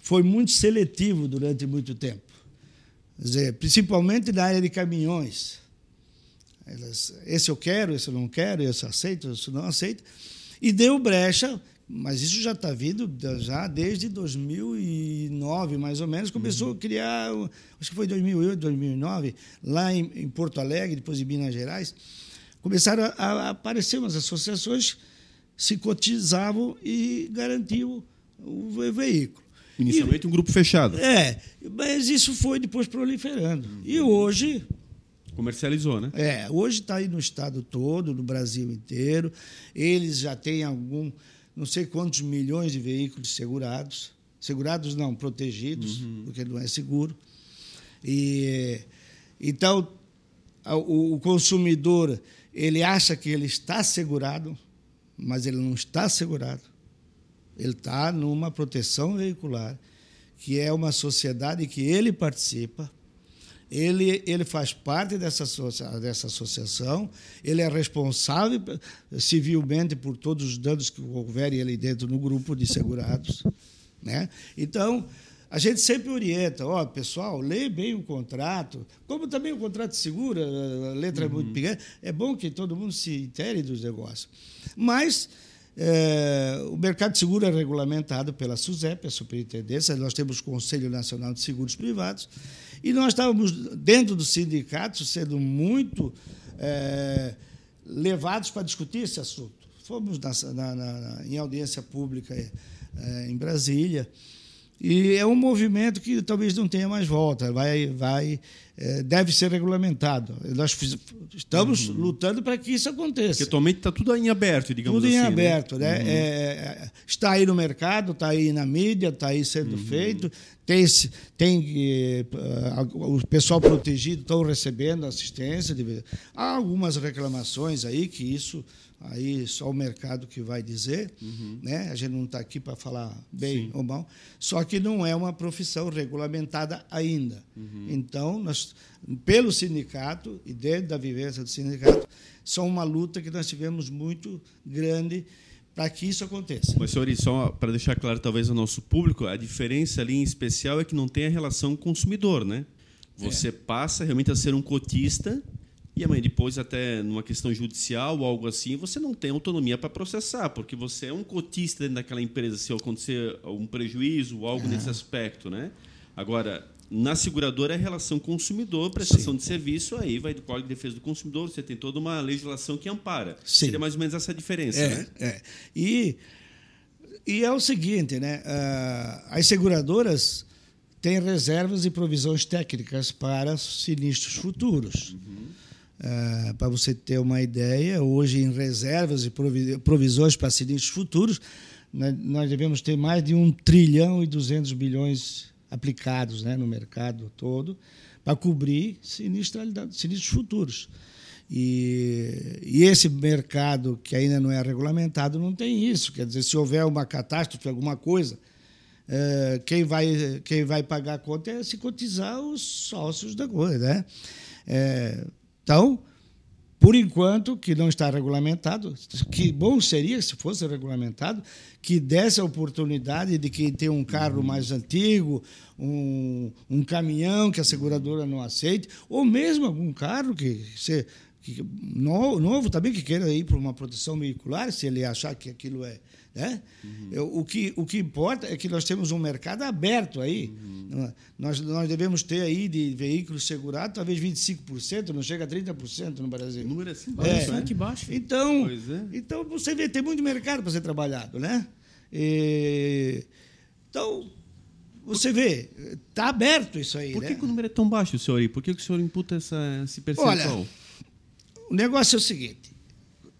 Speaker 4: foi muito seletivo durante muito tempo. Quer dizer, principalmente na área de caminhões. Elas, esse eu quero, esse eu não quero, esse eu aceito, esse eu não aceito. E deu brecha, mas isso já está vindo já desde 2009, mais ou menos. Começou uhum. a criar, acho que foi 2008, 2009, lá em, em Porto Alegre, depois em Minas Gerais começaram a, a aparecer umas associações se cotizavam e garantiam o veículo.
Speaker 1: Inicialmente e, um grupo fechado.
Speaker 4: É, mas isso foi depois proliferando. Uhum. E hoje.
Speaker 1: Comercializou, né?
Speaker 4: É, hoje está aí no estado todo, no Brasil inteiro. Eles já têm algum, não sei quantos milhões de veículos segurados. Segurados não, protegidos, uhum. porque não é seguro. E então o, o consumidor ele acha que ele está segurado, mas ele não está segurado. Ele está numa proteção veicular, que é uma sociedade que ele participa, ele, ele faz parte dessa, dessa associação, ele é responsável civilmente por todos os danos que houverem ali dentro no grupo de segurados. Né? Então, a gente sempre orienta, ó, pessoal, lê bem o contrato, como também o contrato segura, a letra uhum. é muito uhum. pequena, é bom que todo mundo se intere dos negócios. Mas é, o mercado de seguro é regulamentado pela SUSEP, a superintendência, nós temos o Conselho Nacional de Seguros Privados, e nós estávamos, dentro do sindicato, sendo muito é, levados para discutir esse assunto fomos na, na, na, em audiência pública é, em Brasília. E é um movimento que talvez não tenha mais volta, vai, vai, é, deve ser regulamentado. Nós fiz, estamos uhum. lutando para que isso aconteça. Porque
Speaker 1: atualmente está tudo em aberto, digamos
Speaker 4: tudo
Speaker 1: assim.
Speaker 4: Tudo em né? aberto, né? né? Uhum. É, está aí no mercado, está aí na mídia, está aí sendo uhum. feito. Tem, tem uh, o pessoal protegido estão recebendo assistência. De, há algumas reclamações aí que isso aí só o mercado que vai dizer, uhum. né? A gente não está aqui para falar bem Sim. ou mal. Só que não é uma profissão regulamentada ainda. Uhum. Então, nós, pelo sindicato e dentro da vivência do sindicato, são uma luta que nós tivemos muito grande para que isso aconteça.
Speaker 1: Mas, senhor, só para deixar claro talvez ao nosso público, a diferença ali em especial é que não tem a relação consumidor, né? Você é. passa realmente a ser um cotista e amanhã depois, até numa questão judicial ou algo assim, você não tem autonomia para processar, porque você é um cotista dentro daquela empresa se acontecer um prejuízo ou algo é. nesse aspecto, né? Agora, na seguradora é relação consumidor, prestação Sim. de serviço, aí vai do Código de Defesa do Consumidor, você tem toda uma legislação que ampara. Sim. Seria mais ou menos essa diferença,
Speaker 4: é,
Speaker 1: né?
Speaker 4: É. E, e é o seguinte, né? Uh, as seguradoras têm reservas e provisões técnicas para sinistros futuros. Uhum. Uh, para você ter uma ideia, hoje em reservas e provisões para sinistros futuros, nós devemos ter mais de 1 trilhão e 200 bilhões aplicados né, no mercado todo para cobrir sinistros futuros. E, e, esse mercado que ainda não é regulamentado não tem isso. Quer dizer, se houver uma catástrofe, alguma coisa, é, quem, vai, quem vai pagar a conta é se cotizar os sócios da coisa. Né? É, então, por enquanto, que não está regulamentado, que bom seria se fosse regulamentado, que desse a oportunidade de quem tem um carro mais antigo, um, um caminhão que a seguradora não aceite, ou mesmo algum carro que, se, que novo, novo também que queira ir para uma proteção veicular, se ele achar que aquilo é né? Uhum. O, que, o que importa é que nós temos um mercado aberto aí. Uhum. Nós, nós devemos ter aí de veículos segurados talvez 25%, não chega a 30% no Brasil.
Speaker 1: O número é assim baixo,
Speaker 4: é.
Speaker 1: que baixo.
Speaker 4: Então, é. então você vê, tem muito mercado para ser trabalhado. Né? E, então, você vê, está aberto isso aí.
Speaker 1: Por que,
Speaker 4: né?
Speaker 1: que, o número é tão baixo, senhor? aí? Por que, que o senhor imputa essa, esse percentual?
Speaker 4: Olha, o negócio é o seguinte: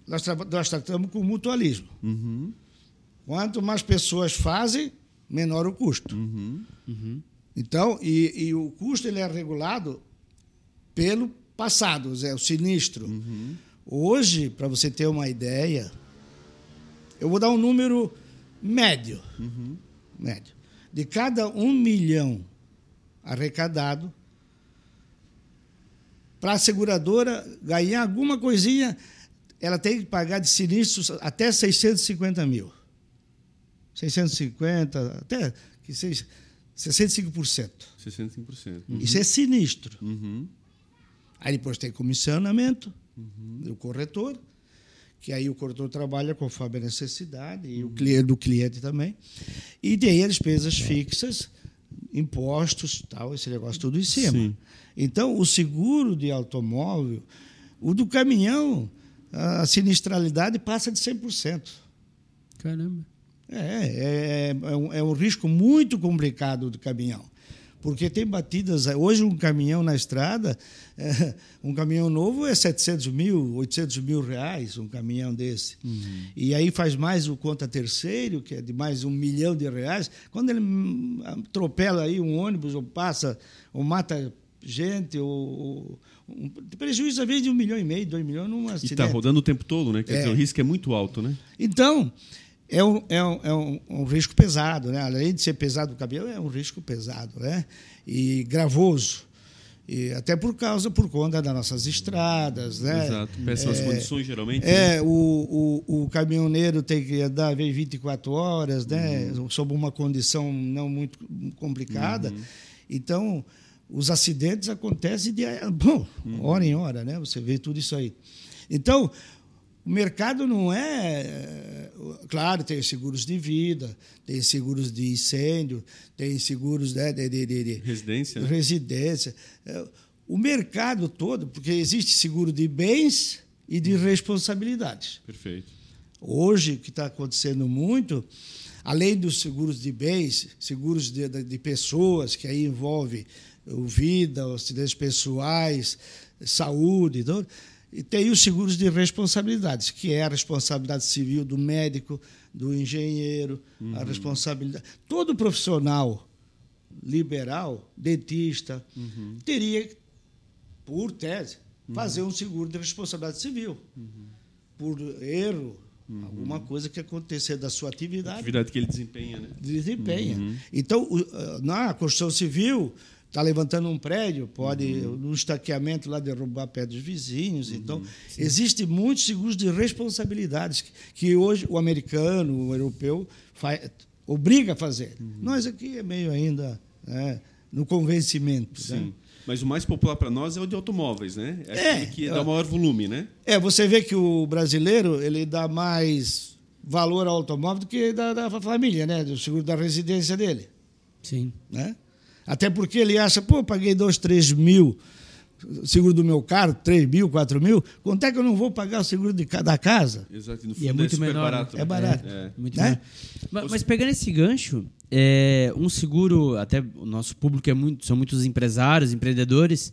Speaker 4: nós, tra nós tratamos com mutualismo. Uhum. Quanto mais pessoas fazem, menor o custo. Uhum. Uhum. Então, e, e, o custo ele é regulado pelo passado, é o sinistro. Uhum. Hoje, para você ter uma ideia, eu vou dar um número médio. Uhum. Médio. De cada um milhão arrecadado, para a seguradora ganhar alguma coisinha, ela tem que pagar de sinistros até 650 mil. 650, até que seja 65%.
Speaker 1: 65%.
Speaker 4: Uhum. Isso é sinistro. Uhum. Aí depois tem comissionamento uhum. do corretor, que aí o corretor trabalha conforme a necessidade, e o uhum. cliente, do cliente também. E tem as despesas fixas, impostos, tal, esse negócio tudo em cima. Sim. Então, o seguro de automóvel, o do caminhão, a sinistralidade passa de 100%.
Speaker 2: Caramba.
Speaker 4: É, é, é, um, é um risco muito complicado do caminhão. Porque tem batidas. Hoje, um caminhão na estrada, é, um caminhão novo é 700 mil, 800 mil reais, um caminhão desse. Uhum. E aí faz mais o conta terceiro, que é de mais um milhão de reais. Quando ele atropela aí um ônibus, ou passa, ou mata gente, ou, um prejuízo às vezes de um milhão e meio, dois milhões numa
Speaker 1: E está rodando o tempo todo, né? Quer é. dizer, o risco é muito alto, né?
Speaker 4: Então, é um, é um, é um, um, risco pesado, né? Além de ser pesado o cabelo, é um risco pesado, né? E gravoso. E até por causa, por conta das nossas estradas, né?
Speaker 1: Exato, péssimas é, condições, geralmente.
Speaker 4: É, né? o, o, o, caminhoneiro tem que andar 24 horas, né? Uhum. Sob uma condição não muito complicada. Uhum. Então, os acidentes acontecem de bom, uhum. hora em hora, né? Você vê tudo isso aí. Então, o mercado não é. Claro, tem seguros de vida, tem seguros de incêndio, tem seguros né, de, de, de, de
Speaker 1: residência. Né?
Speaker 4: residência. É, o mercado todo, porque existe seguro de bens e de responsabilidades.
Speaker 1: Perfeito.
Speaker 4: Hoje, o que está acontecendo muito, além dos seguros de bens, seguros de, de, de pessoas, que aí envolve o vida, acidentes pessoais, saúde, então, e tem os seguros de responsabilidades, que é a responsabilidade civil do médico, do engenheiro, uhum. a responsabilidade. Todo profissional liberal, dentista, uhum. teria, por tese, uhum. fazer um seguro de responsabilidade civil. Por erro, Uhum. Alguma coisa que acontecer da sua atividade.
Speaker 1: Atividade que ele desempenha, né?
Speaker 4: Desempenha. Uhum. Então, na construção civil, está levantando um prédio, pode, uhum. no estaqueamento lá, derrubar pé dos vizinhos. Uhum. Então, Sim. existe muitos seguros de responsabilidades que, que, hoje o americano, o europeu, faz, obriga a fazer. Uhum. Nós aqui é meio ainda né, no convencimento. Sim. Né?
Speaker 1: Mas o mais popular para nós é o de automóveis, né? É, é que dá maior volume, né?
Speaker 4: É, você vê que o brasileiro ele dá mais valor ao automóvel do que da, da família, né? Do seguro da residência dele.
Speaker 2: Sim.
Speaker 4: Né? Até porque ele acha, pô, paguei dois, três mil seguro do meu carro, 3 mil, 4 mil, quanto é que eu não vou pagar o seguro de, da casa?
Speaker 1: Exato,
Speaker 2: e, e é muito é menor.
Speaker 1: Barato,
Speaker 4: né? É barato. É,
Speaker 2: é. Muito né? mas, mas, pegando esse gancho, é, um seguro, até o nosso público é muito, são muitos empresários, empreendedores.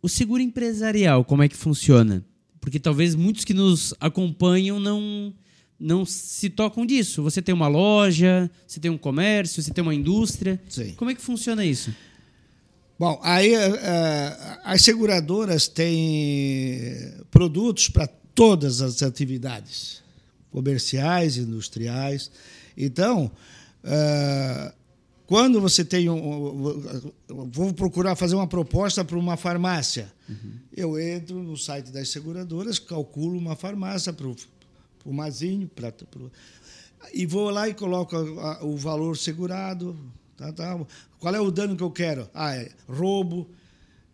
Speaker 2: O seguro empresarial, como é que funciona? Porque talvez muitos que nos acompanham não não se tocam disso. Você tem uma loja, você tem um comércio, você tem uma indústria.
Speaker 4: Sim.
Speaker 2: Como é que funciona isso?
Speaker 4: Bom, aí uh, as seguradoras têm produtos para todas as atividades, comerciais, industriais. Então, uh, quando você tem um. Vou procurar fazer uma proposta para uma farmácia. Uhum. Eu entro no site das seguradoras, calculo uma farmácia para o Mazinho, pra, pro, e vou lá e coloco o valor segurado, Tá, tá. Qual é o dano que eu quero? Ah, é roubo,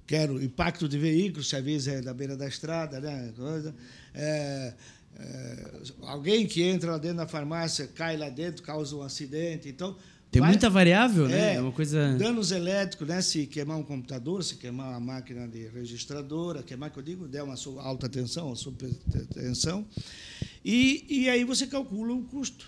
Speaker 4: quero impacto de veículo, se a vez é da beira da estrada, né? Coisa. É, é, alguém que entra lá dentro da farmácia, cai lá dentro, causa um acidente. Então,
Speaker 2: tem vai, muita variável, né? É uma coisa.
Speaker 4: Danos elétricos, né? Se queimar um computador, se queimar uma máquina de registradora, queimar, que eu digo, der uma alta tensão, uma super tensão. E, e aí você calcula o custo.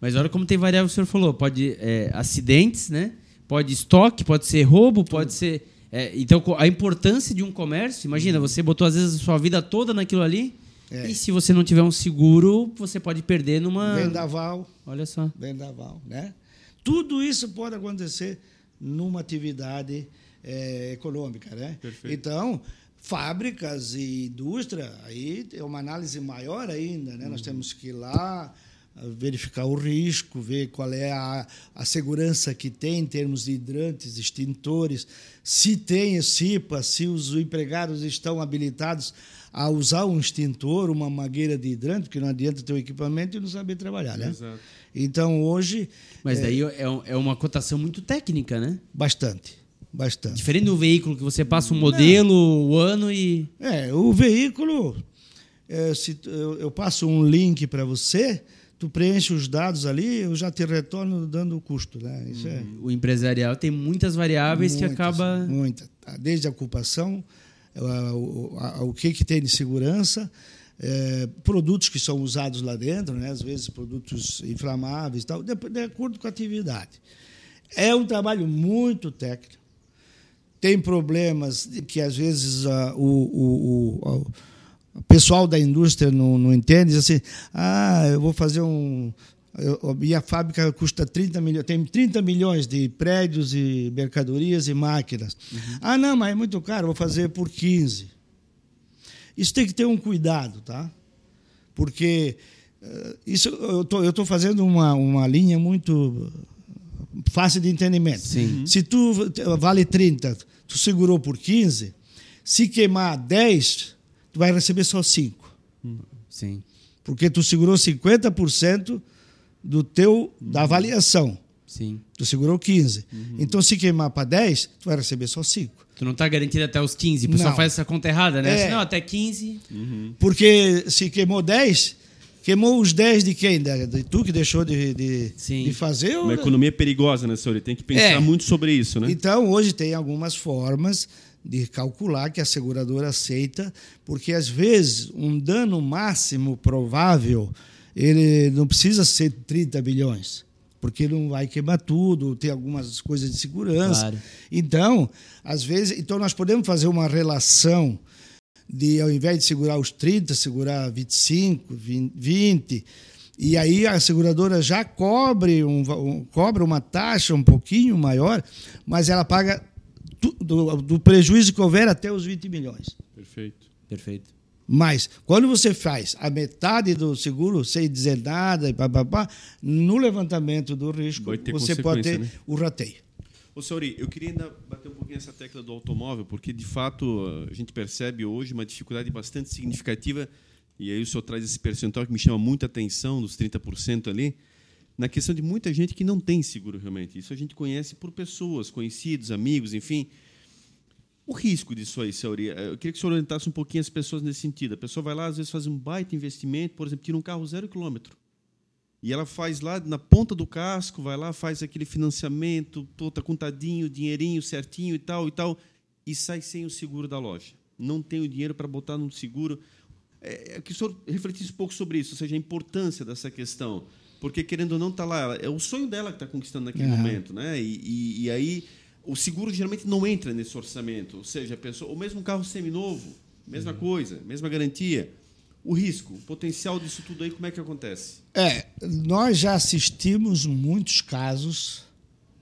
Speaker 2: Mas olha como tem variável que o senhor falou. Pode é, acidentes, né? Pode estoque, pode ser roubo, pode ser. É, então, a importância de um comércio, imagina, uhum. você botou às vezes a sua vida toda naquilo ali. É. E se você não tiver um seguro, você pode perder numa.
Speaker 4: Vendaval.
Speaker 2: Olha só.
Speaker 4: Vendaval, né? Tudo isso pode acontecer numa atividade é, econômica, né?
Speaker 1: Perfeito.
Speaker 4: Então, fábricas e indústria, aí é uma análise maior ainda, né? Uhum. Nós temos que ir lá verificar o risco, ver qual é a, a segurança que tem em termos de hidrantes, extintores, se tem CIPA, se os empregados estão habilitados a usar um extintor, uma mangueira de hidrante, porque não adianta ter o equipamento e não saber trabalhar, né?
Speaker 1: Exato.
Speaker 4: Então, hoje...
Speaker 2: Mas é, daí é, é uma cotação muito técnica, né?
Speaker 4: Bastante. Bastante.
Speaker 2: Diferente do veículo, que você passa o um modelo, o ano e...
Speaker 4: É, o veículo... É, se, eu, eu passo um link para você tu preenche os dados ali, eu já te retorno dando o custo. Né? Isso é...
Speaker 2: Uhum. O empresarial tem muitas variáveis
Speaker 4: muitas,
Speaker 2: que acaba.
Speaker 4: Muita. Tá, desde a ocupação, o, o que, que tem de segurança, é, produtos que são usados lá dentro, né? às vezes produtos inflamáveis, tal, de, de acordo com a atividade. É um trabalho muito técnico. Tem problemas que, às vezes, o, o, o pessoal da indústria não, não entende, diz assim, ah, eu vou fazer um... Eu, minha fábrica custa 30 milhões, tem 30 milhões de prédios e mercadorias e máquinas. Uhum. Ah, não, mas é muito caro, vou fazer por 15. Isso tem que ter um cuidado, tá? Porque uh, isso eu tô, estou fazendo uma, uma linha muito fácil de entendimento.
Speaker 2: Sim.
Speaker 4: Se tu vale 30, tu segurou por 15, se queimar 10, tu vai receber só 5.
Speaker 2: Sim.
Speaker 4: Porque tu segurou 50% do teu da avaliação.
Speaker 2: Sim.
Speaker 4: Tu segurou 15. Uhum. Então, se queimar para 10, tu vai receber só 5.
Speaker 2: Tu não está garantido até os 15. O pessoal faz essa conta errada, né? É. Não, até 15.
Speaker 4: Uhum. Porque se queimou 10, queimou os 10 de quem? De, de tu que deixou de, de, de fazer?
Speaker 1: Uma ou... economia perigosa, né, senhor? Tem que pensar é. muito sobre isso, né?
Speaker 4: Então, hoje tem algumas formas de calcular que a seguradora aceita, porque às vezes um dano máximo provável ele não precisa ser 30 bilhões, porque não vai queimar tudo, tem algumas coisas de segurança.
Speaker 2: Claro.
Speaker 4: Então, às vezes, então nós podemos fazer uma relação de ao invés de segurar os 30, segurar 25, 20, e aí a seguradora já cobre, um, um, cobra uma taxa um pouquinho maior, mas ela paga do, do prejuízo que houver até os 20 milhões.
Speaker 1: Perfeito.
Speaker 2: Perfeito.
Speaker 4: Mas quando você faz a metade do seguro sem dizer nada e papapá, no levantamento do risco, você pode ter
Speaker 1: né?
Speaker 4: o rateio.
Speaker 1: Ô, Sauri, eu queria ainda bater um pouquinho essa tecla do automóvel, porque de fato a gente percebe hoje uma dificuldade bastante significativa, e aí o senhor traz esse percentual que me chama muita atenção, dos 30% ali, na questão de muita gente que não tem seguro realmente. Isso a gente conhece por pessoas, conhecidos, amigos, enfim. O risco disso aí, Sauri, eh, eu queria que o senhor orientasse um pouquinho as pessoas nesse sentido. A pessoa vai lá, às vezes, faz um baita investimento, por exemplo, tira um carro zero quilômetro. E ela faz lá na ponta do casco, vai lá, faz aquele financiamento, pô, tá contadinho, dinheirinho certinho e tal e tal, e sai sem o seguro da loja. Não tem o dinheiro para botar no seguro. É, é que o senhor refletisse um pouco sobre isso, ou seja, a importância dessa questão. Porque, querendo ou não, está lá. É o sonho dela que está conquistando naquele
Speaker 4: Aham.
Speaker 1: momento. Né? E, e, e aí, o seguro geralmente não entra nesse orçamento. Ou seja, a pessoa, o mesmo carro seminovo, mesma coisa, mesma garantia. O risco, o potencial disso tudo aí, como é que acontece?
Speaker 4: É, nós já assistimos muitos casos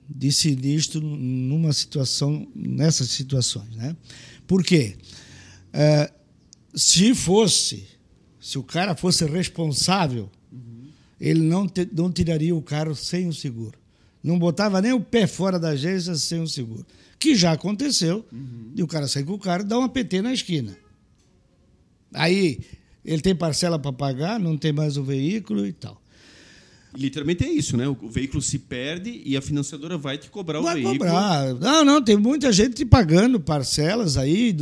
Speaker 4: de sinistro numa situação, nessas situações, né? Por quê? É, se fosse, se o cara fosse responsável, ele não, te- não tiraria o carro sem o seguro. Não botava nem o pé fora da agência sem o seguro. Que já aconteceu, e o cara sai com o carro e dá uma PT na esquina. Aí ele tem parcela para pagar, não tem mais o veículo e tal.
Speaker 1: Literalmente é isso, né? O o veículo se perde e a financiadora vai te cobrar o
Speaker 4: Vai
Speaker 1: veículo.
Speaker 4: cobrar. Não, não, tem muita gente pagando parcelas aí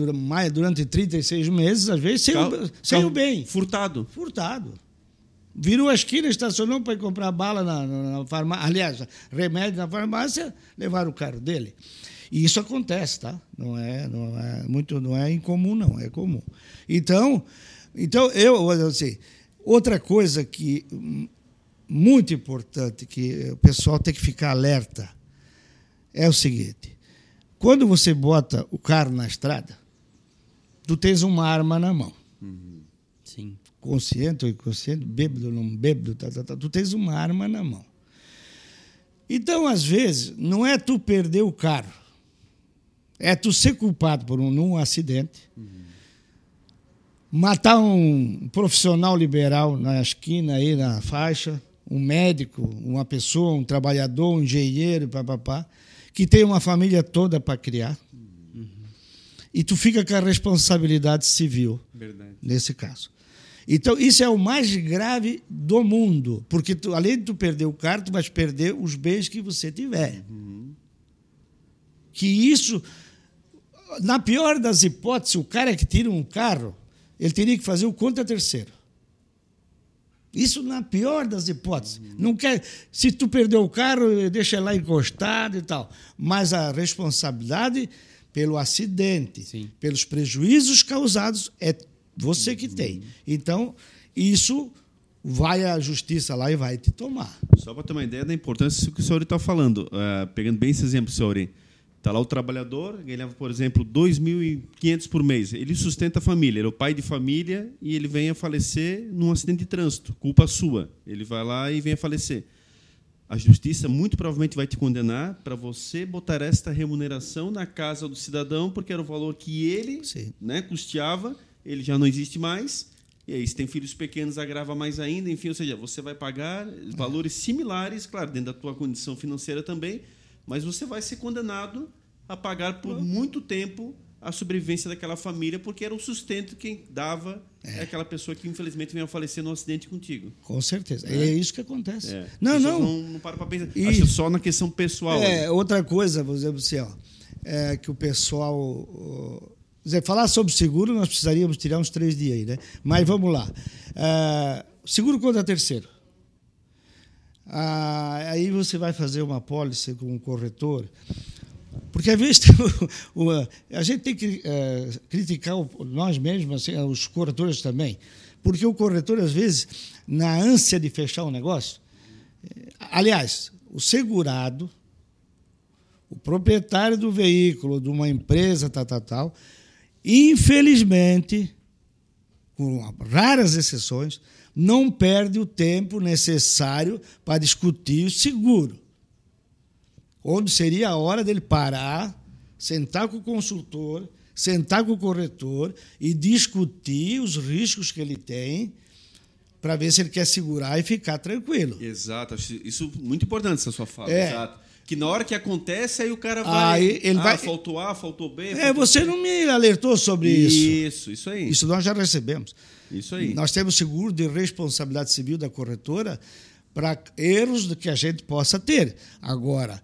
Speaker 4: durante 36 meses, às vezes, sem,
Speaker 1: Carro-
Speaker 4: o, sem
Speaker 1: carro
Speaker 4: o bem.
Speaker 1: Furtado.
Speaker 4: Furtado. Virou a esquina, estacionou para ir comprar bala na, na, na farmácia. Aliás, remédio na farmácia, levaram o carro dele. E isso acontece, tá? Não é, não é muito, não é incomum, não, é comum. Então, então eu, assim, outra coisa que muito importante que o pessoal tem que ficar alerta é o seguinte: quando você bota o carro na estrada, tu tens uma arma na mão
Speaker 2: Sim.
Speaker 4: consciente ou inconsciente, bêbado ou não bêbado, tá, tá, tá, tu tens uma arma na mão. Então, às vezes, não é tu perder o carro, é tu ser culpado por um num acidente, matar um profissional liberal na esquina aí na faixa, um médico, uma pessoa, um trabalhador, um engenheiro, papapá, que tem uma família toda para criar. E tu fica com a responsabilidade civil
Speaker 1: Verdade.
Speaker 4: nesse caso. Então, isso é o mais grave do mundo, porque tu, além de tu perder o carro, tu vais perder os bens que você tiver. Que isso, na pior das hipóteses, o cara que tira um carro, ele teria que fazer o contra terceiro. Isso na pior das hipóteses. Não quer, se tu perdeu o carro, deixa lá encostado e tal. Mas a responsabilidade pelo acidente,
Speaker 2: Sim.
Speaker 4: pelos prejuízos causados, é você que tem. Então, isso vai à justiça lá e vai te tomar.
Speaker 1: Só para ter uma ideia da importância disso que o senhor está falando. Ah, pegando bem esse exemplo, senhor. Está lá o trabalhador, ganhava, por exemplo, 2.500 por mês. Ele sustenta a família, ele é o pai de família e ele vem a falecer num acidente de trânsito. Culpa sua. Ele vai lá e vem a falecer. A justiça muito provavelmente vai te condenar para você botar esta remuneração na casa do cidadão, porque era o valor que ele
Speaker 4: Sim.
Speaker 1: né, custeava, ele já não existe mais. E aí, se tem filhos pequenos, agrava mais ainda. Enfim, ou seja, você vai pagar valores similares, claro, dentro da tua condição financeira também, mas você vai ser condenado a pagar por muito tempo a sobrevivência daquela família, porque era o sustento que dava aquela pessoa que infelizmente veio a falecer no acidente contigo.
Speaker 4: Com certeza. É, isso que acontece.
Speaker 1: É.
Speaker 4: Não, não.
Speaker 1: não. Não para para pensar.
Speaker 4: E-
Speaker 1: Acho que só na questão pessoal.
Speaker 4: É,
Speaker 1: né?
Speaker 4: outra coisa, por exemplo, assim, ó, é que o pessoal. ó, quer dizer, falar sobre seguro, nós precisaríamos tirar uns três dias aí, né? Mas vamos lá. É, seguro contra terceiro. Ah, aí você vai fazer uma pólice com um corretor. Porque às vezes o- o- a gente tem que eh, criticar o- nós mesmos, assim, os corretores também. Porque o corretor, às vezes, na ânsia de fechar um negócio. eh, Aliás, o segurado, o proprietário do veículo, de uma empresa, tal, tal, tal, infelizmente, com raras exceções, não perde o tempo necessário para discutir o seguro. Onde seria a hora dele parar, sentar com o consultor, sentar com o corretor e discutir os riscos que ele tem para ver se ele quer segurar e ficar tranquilo.
Speaker 1: Exato, isso muito importante essa sua fala.
Speaker 4: É.
Speaker 1: Exato. Que na hora que acontece, aí o cara vai.
Speaker 4: Aí ele
Speaker 1: ah,
Speaker 4: vai-
Speaker 1: faltou A, faltou B.
Speaker 4: É,
Speaker 1: faltou
Speaker 4: você
Speaker 1: C.
Speaker 4: não me alertou sobre isso.
Speaker 1: Isso, isso aí. Isso
Speaker 4: nós já recebemos.
Speaker 1: Aí.
Speaker 4: Nós temos seguro de responsabilidade civil da corretora para erros que a gente possa ter. Agora,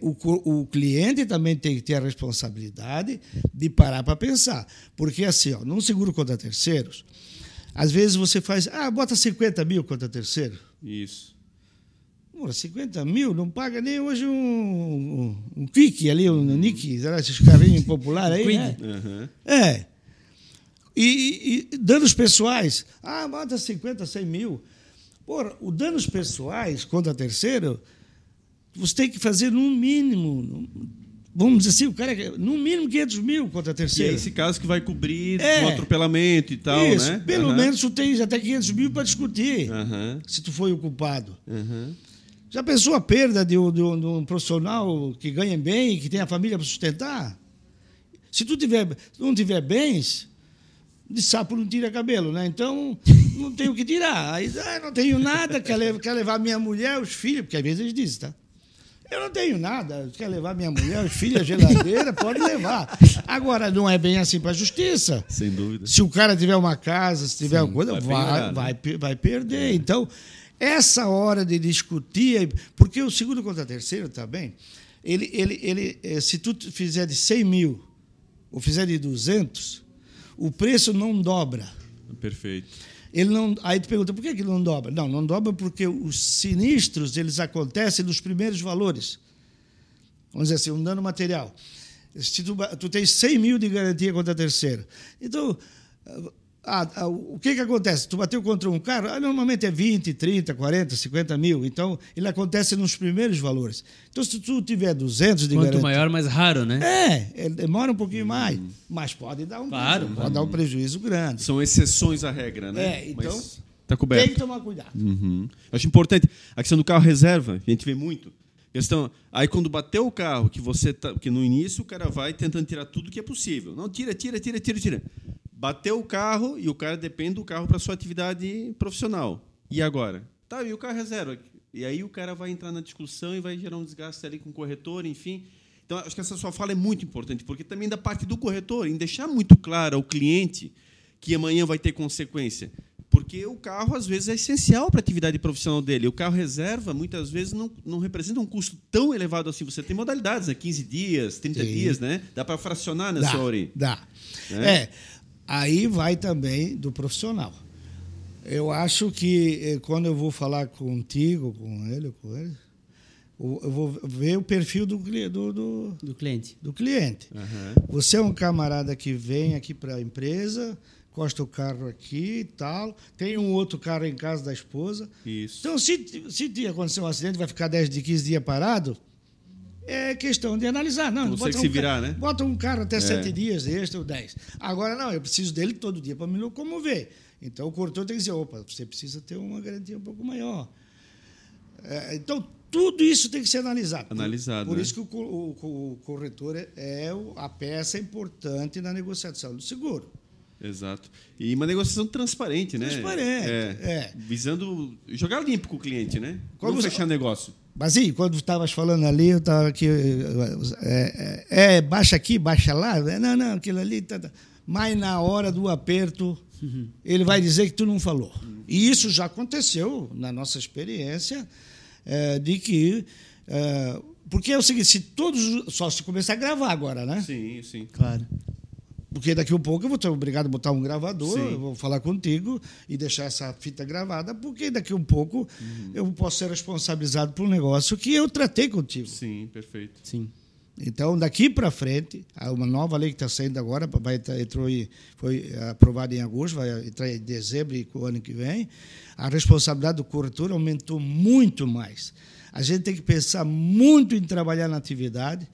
Speaker 4: o, cliente também tem que ter a responsabilidade de parar para pensar. Porque, assim, ó, num seguro contra terceiros, às vezes você faz, ah, bota 50 mil contra terceiro.
Speaker 1: Isso.
Speaker 4: Pô, 50 mil não paga nem hoje um, um, um Quick ali, um Nick, esses carrinhos populares aí, né?
Speaker 1: Aham.
Speaker 4: É. E, e- e danos pessoais. Ah, bota 50, 100 mil. Porra, o danos pessoais contra terceiro, você tem que fazer no mínimo, vamos dizer assim, o cara, no mínimo 500 mil contra
Speaker 1: Que é
Speaker 4: terceiro.
Speaker 1: esse caso que vai cobrir
Speaker 4: É.
Speaker 1: um atropelamento e tal,
Speaker 4: Isso,
Speaker 1: né?
Speaker 4: pelo
Speaker 1: Aham.
Speaker 4: menos tu tens até 500 mil para discutir,
Speaker 1: Aham.
Speaker 4: se tu foi o culpado.
Speaker 1: Aham.
Speaker 4: Já pensou a perda de um, de um- de um profissional que ganha bem, que tem a família para sustentar? Se tu tiver, não tiver bens, de sapo não tira cabelo, né? Então, não tenho o que tirar. Aí, ah, não tenho nada, quer levar, quer levar minha mulher, os filhos, porque às vezes eles dizem, tá? Eu não tenho nada, quer levar minha mulher, os filhos, a geladeira, pode levar. Agora, não é bem assim para a justiça.
Speaker 1: Sem dúvida.
Speaker 4: Se o cara tiver uma casa, se tiver
Speaker 1: Sim,
Speaker 4: uma coisa,
Speaker 1: vai
Speaker 4: vai, vai,
Speaker 1: né?
Speaker 4: pe- vai perder. Então, essa hora de discutir, porque o segundo contra terceiro também, ele, ele, ele, eh, se tu fizer de 100 mil ou fizer de 200, o preço não dobra.
Speaker 1: Perfeito.
Speaker 4: Ele não, aí tu pergunta, por que, que não dobra? Não, não dobra porque os sinistros eles acontecem nos primeiros valores. Vamos dizer assim, um dano material. Se tu, tu tens 100 mil de garantia contra terceiro. Então, ah, ah, o que, que acontece? Tu bateu contra um carro, ah, normalmente é 20, 30, 40, 50 mil. Então, ele acontece nos primeiros valores. Então, se tu tiver 200 de
Speaker 2: Quanto
Speaker 4: garantia...
Speaker 2: maior, mais raro, né?
Speaker 4: É, ele demora um pouquinho mais, mas pode dar um,
Speaker 2: Claro.
Speaker 4: prejuízo, pode dar um prejuízo grande.
Speaker 1: São exceções à regra, né?
Speaker 4: É, então,
Speaker 1: tá coberto.
Speaker 4: Tem que tomar cuidado.
Speaker 1: Uhum. Acho importante a questão do carro reserva, a gente vê muito. Questão, aí quando bateu o carro, que você tá, que no início o cara vai tentando tirar tudo que é possível. Não, tira, tira, tira, tira, tira. Bateu o carro e o cara depende do carro para sua atividade profissional. E agora? Tá, e o carro reserva? E aí o cara vai entrar na discussão e vai gerar um desgaste ali com o corretor, enfim. Então, acho que essa sua fala é muito importante, porque também da parte do corretor, em deixar muito claro ao cliente que amanhã vai ter consequência. Porque o carro, às vezes, é essencial para a atividade profissional dele. O carro reserva, muitas vezes, não, não representa um custo tão elevado assim. Você tem modalidades, né? 15 dias, 30
Speaker 4: Sim.
Speaker 1: dias, né? Dá para fracionar hora aí.
Speaker 4: Dá.
Speaker 1: Né?
Speaker 4: É. Aí vai também do profissional. Eu acho que eh, quando eu vou falar contigo, com ele, com ele, eu vou ver o perfil do, do, do,
Speaker 2: Do cliente.
Speaker 4: do cliente.
Speaker 1: Aham.
Speaker 4: Você é um camarada que vem aqui para a empresa, costa o carro aqui e tal, tem um outro carro em casa da esposa.
Speaker 1: Isso.
Speaker 4: Então, se, se te acontecer um acidente, vai ficar 10 de 15 dias parado, é questão de analisar. Não, bota
Speaker 1: se
Speaker 4: um ca-
Speaker 1: virar, né?
Speaker 4: Bota um carro até
Speaker 1: É.
Speaker 4: 7 dias, extra ou 10. Agora, não, eu preciso dele todo dia para me locomover. Então, o corretor tem que dizer, opa, você precisa ter uma garantia um pouco maior. É, então, tudo isso tem que ser analisado. Por-
Speaker 1: Analisado,
Speaker 4: Por,
Speaker 1: né?
Speaker 4: isso que o, o o corretor é- é a peça importante na negociação do seguro.
Speaker 1: Exato. E uma negociação transparente, né?
Speaker 4: Transparente,
Speaker 1: É.
Speaker 4: é.
Speaker 1: Visando jogar limpo com o cliente, né?
Speaker 4: Como
Speaker 1: Não
Speaker 4: você-
Speaker 1: fechar negócio.
Speaker 4: Mas aí, quando estavas falando ali, eu estava aqui. É, é, é, baixa aqui, baixa lá. Não, não, aquilo ali. Tá, tá. Mas na hora do aperto, ele vai dizer que tu não falou. E isso já aconteceu na nossa experiência, é, de que. é, porque é o seguinte, se todos. Só se começar a gravar agora, né?
Speaker 1: Sim, sim.
Speaker 2: Claro.
Speaker 4: Porque daqui a pouco eu vou ter obrigado a botar um gravador,
Speaker 1: Sim.
Speaker 4: eu vou falar contigo e deixar essa fita gravada, porque daqui a um pouco
Speaker 1: Uhum.
Speaker 4: eu posso ser responsabilizado por um negócio que eu tratei contigo.
Speaker 1: Sim, perfeito.
Speaker 2: Sim.
Speaker 4: Então, daqui para frente, há uma nova lei que está saindo agora, vai entrar- entrou em, foi aprovada em agosto, vai entrar em dezembro e o ano que vem. A responsabilidade do corretor aumentou muito mais. A gente tem que pensar muito em trabalhar na atividade,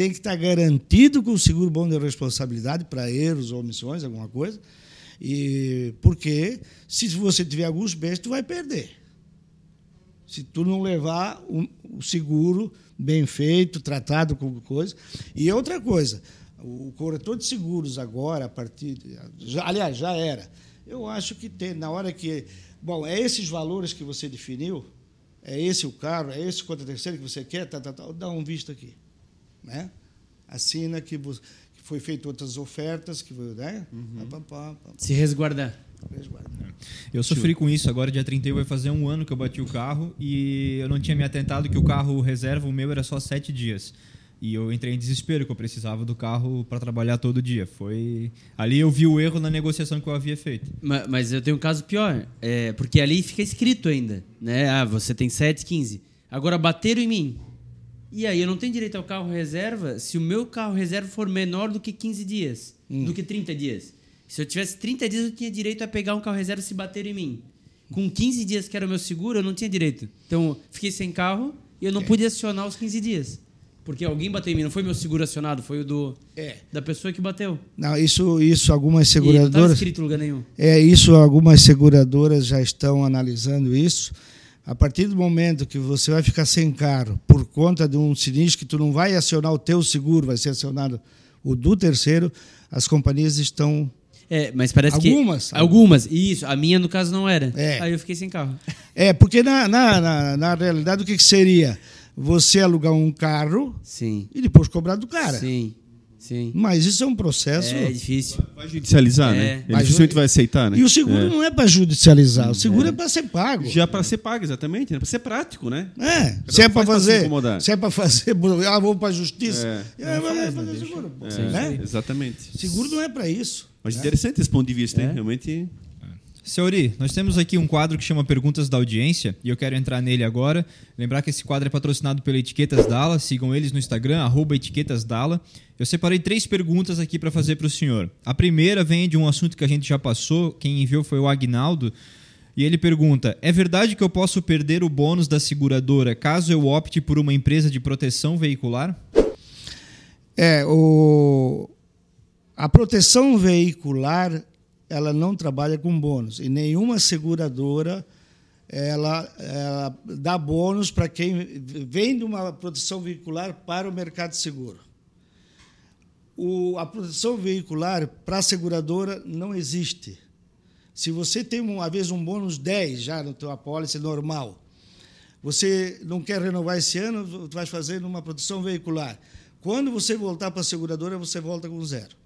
Speaker 4: tem que estar garantido com o seguro bom de responsabilidade para erros ou omissões, alguma coisa. E porque se você tiver alguns bens, tu vai perder se tu não levar o, seguro bem feito, tratado com coisa. E outra coisa, o corretor de seguros agora, a partir. já- aliás, já era. Eu acho que tem, na hora que. Bom, é esses valores que você definiu, é esse o carro, é esse contra terceiro que você quer, tá, tá, tá, dá um visto aqui. Né? Assina que, que foi feito outras ofertas, que né? Pá, pá, pá, pá,
Speaker 2: Se resguardar.
Speaker 4: resguarda.
Speaker 3: Eu sofri com isso. Agora, dia 31, vai fazer um ano que eu bati o carro e eu não tinha me atentado que o carro reserva, o meu, era só sete dias. E eu entrei em desespero, que eu precisava do carro para trabalhar todo dia. Foi Ali eu vi o erro na negociação que eu havia feito.
Speaker 2: Ma- Mas eu tenho um caso pior, é, porque ali fica escrito ainda, né? Ah, você tem 7, 15. Agora bateram em mim. E aí eu não tenho direito ao carro reserva se o meu carro reserva for menor do que 15 dias, do que 30 dias. Se eu tivesse 30 dias, eu tinha direito a pegar um carro reserva se bateram em mim. Com 15 dias que era o meu seguro, eu não tinha direito. Então, fiquei sem carro e eu não pude acionar os 15 dias. Porque alguém bateu em mim, não foi meu seguro acionado, foi o do
Speaker 4: É.
Speaker 2: da pessoa que bateu.
Speaker 4: Não, isso, isso algumas
Speaker 2: E não
Speaker 4: seguradoras.
Speaker 2: escrito em lugar nenhum.
Speaker 4: É isso, algumas seguradoras já estão analisando isso. A partir do momento que você vai ficar sem carro por conta de um sinistro que tu não vai acionar o teu seguro, vai ser acionado o do terceiro, as companhias estão
Speaker 2: É, mas parece
Speaker 4: Algumas?
Speaker 2: que. Algumas. Isso. A minha, no caso, não era.
Speaker 4: É.
Speaker 2: Aí eu fiquei sem carro.
Speaker 4: É, porque na, na, na, na realidade o que, que seria? Você alugar um carro
Speaker 2: Sim.
Speaker 4: e depois cobrar do cara.
Speaker 2: Sim. Sim.
Speaker 4: Mas isso é um processo.
Speaker 2: É difícil.
Speaker 1: Vai judicializar,
Speaker 2: É.
Speaker 1: né? Ele
Speaker 4: Mas-
Speaker 1: dificilmente vai aceitar, né?
Speaker 4: E o seguro
Speaker 1: É.
Speaker 4: não é para judicializar, o seguro é, para ser pago.
Speaker 1: Já para ser pago, exatamente. Né? Para ser prático, né?
Speaker 4: É, se é para
Speaker 1: faz pra se
Speaker 4: fazer, é para fazer, ah, vamos para a justiça.
Speaker 1: É.
Speaker 4: É, vai fazer seguro.
Speaker 1: É,
Speaker 4: né?
Speaker 1: Exatamente.
Speaker 4: Seguro não é para isso.
Speaker 1: Mas interessante esse ponto de vista,
Speaker 2: É.
Speaker 1: hein? Realmente.
Speaker 3: Senhori, nós temos aqui um quadro que chama Perguntas da Audiência e eu quero entrar nele agora. Lembrar que esse quadro é patrocinado pela Etiquetas Dala. Sigam eles no Instagram, arroba Etiquetas Dala. Eu separei três perguntas aqui para fazer para o senhor. A primeira vem de um assunto que a gente já passou. Quem enviou foi o Agnaldo. E ele pergunta: É verdade que eu posso perder o bônus da seguradora caso eu opte por uma empresa de proteção veicular?
Speaker 4: É, o, a proteção veicular ela não trabalha com bônus e nenhuma seguradora ela, ela dá bônus para quem vem de uma proteção veicular para o mercado seguro. O, a proteção veicular para a seguradora não existe. Se você tem uma vez um bônus 10 já no teu apólice normal, você não quer renovar esse ano, vai fazer numa proteção veicular. Quando você voltar para a seguradora, você volta com zero.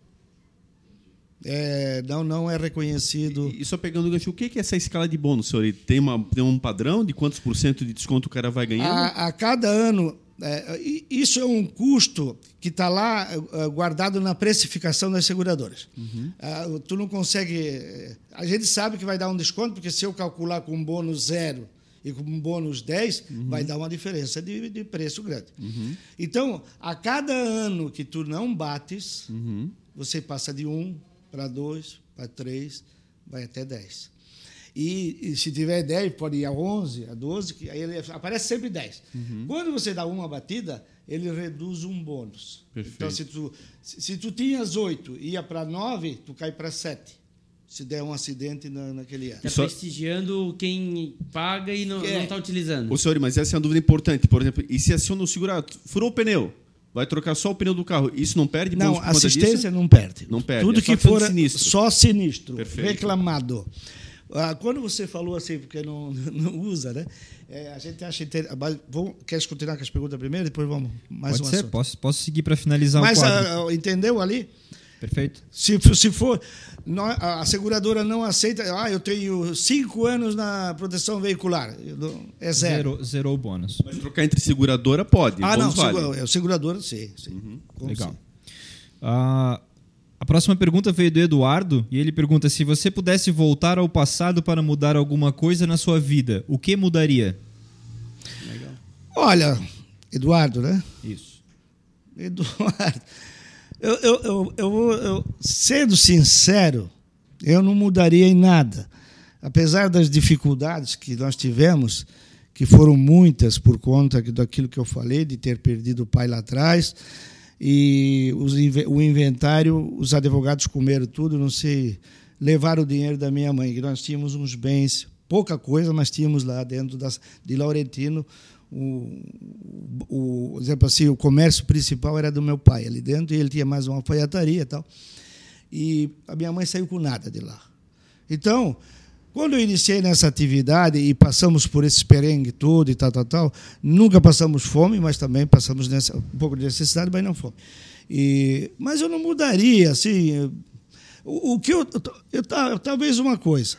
Speaker 4: É, não, não é reconhecido.
Speaker 1: E só pegando o gancho, o que é essa escala de bônus, senhor? Tem, uma, tem um padrão de quantos por cento de desconto o cara vai ganhando?
Speaker 4: A, a cada ano, é, isso é um custo que está lá é, guardado na precificação das seguradoras. Ah, tu não consegue. é, A gente sabe que vai dar um desconto, porque se eu calcular com um bônus zero e com um bônus 10, vai dar uma diferença de, de preço grande. Então, a cada ano que tu não bates, você passa de 1 para 2, para 3, vai até 10. E, e se tiver 10, pode ir a 11, a 12, que aí ele aparece sempre 10. Quando você dá uma batida, ele reduz um bônus.
Speaker 1: Perfeito.
Speaker 4: Então, se tu, se, se tu tinhas 8 e ia para 9, tu cai para 7. Se der um acidente na, naquele ano.
Speaker 2: Tá
Speaker 1: Só-
Speaker 2: prestigiando quem paga e não,
Speaker 4: É.
Speaker 2: não tá utilizando.
Speaker 1: Ô, senhor, mas essa é uma dúvida importante. Por exemplo, e se aciona o segurado? Furou o pneu, vai trocar só o pneu do carro. Isso não perde
Speaker 4: Não, assistência
Speaker 1: disso?
Speaker 4: não perde.
Speaker 1: Não perde,
Speaker 4: Tudo
Speaker 1: é
Speaker 4: que for
Speaker 1: sinistro.
Speaker 4: só sinistro,
Speaker 1: Perfeito.
Speaker 4: reclamado. Ah, quando você falou assim, porque não, não usa, né? É, a gente acha interessante. Vamos, queres continuar com as perguntas primeiro? Depois vamos mais
Speaker 3: Pode
Speaker 4: um
Speaker 3: ser,
Speaker 4: assunto.
Speaker 3: posso, posso seguir para finalizar
Speaker 4: Mas
Speaker 3: o quadro.
Speaker 4: ah, entendeu ali?
Speaker 3: Perfeito.
Speaker 4: Se, se for, a seguradora não aceita, ah, eu tenho cinco anos na proteção veicular, é zero.
Speaker 3: Zerou, zerou o bônus.
Speaker 1: Mas trocar entre seguradora pode.
Speaker 4: Ah, não,
Speaker 1: vale.
Speaker 4: é, seguradora, sim. sim. Como
Speaker 3: Legal.
Speaker 4: sim.
Speaker 3: Ah, a próxima pergunta veio do Eduardo e ele pergunta: se você pudesse voltar ao passado para mudar alguma coisa na sua vida, o que mudaria?
Speaker 4: Olha, Eduardo, né?
Speaker 3: Isso.
Speaker 4: Eduardo, eu, eu, eu, eu, eu, sendo sincero, eu não mudaria em nada. Apesar das dificuldades que nós tivemos, que foram muitas por conta daquilo que eu falei, de ter perdido o pai lá atrás, e os, o inventário, os advogados comeram tudo, não sei, levaram o dinheiro da minha mãe, que nós tínhamos uns bens, pouca coisa, mas tínhamos lá dentro das, de Laurentino, o, o, exemplo assim, o comércio principal era do meu pai ali dentro, e ele tinha mais uma alfaiataria e tal. E a minha mãe saiu com nada de lá. Então, quando eu iniciei nessa atividade e passamos por esse perengue todo e tal, tal, tal, nunca passamos fome, mas também passamos nessa, um pouco de necessidade, mas não fome. E, mas eu não mudaria, assim. O, o que eu, eu, eu, Talvez uma coisa.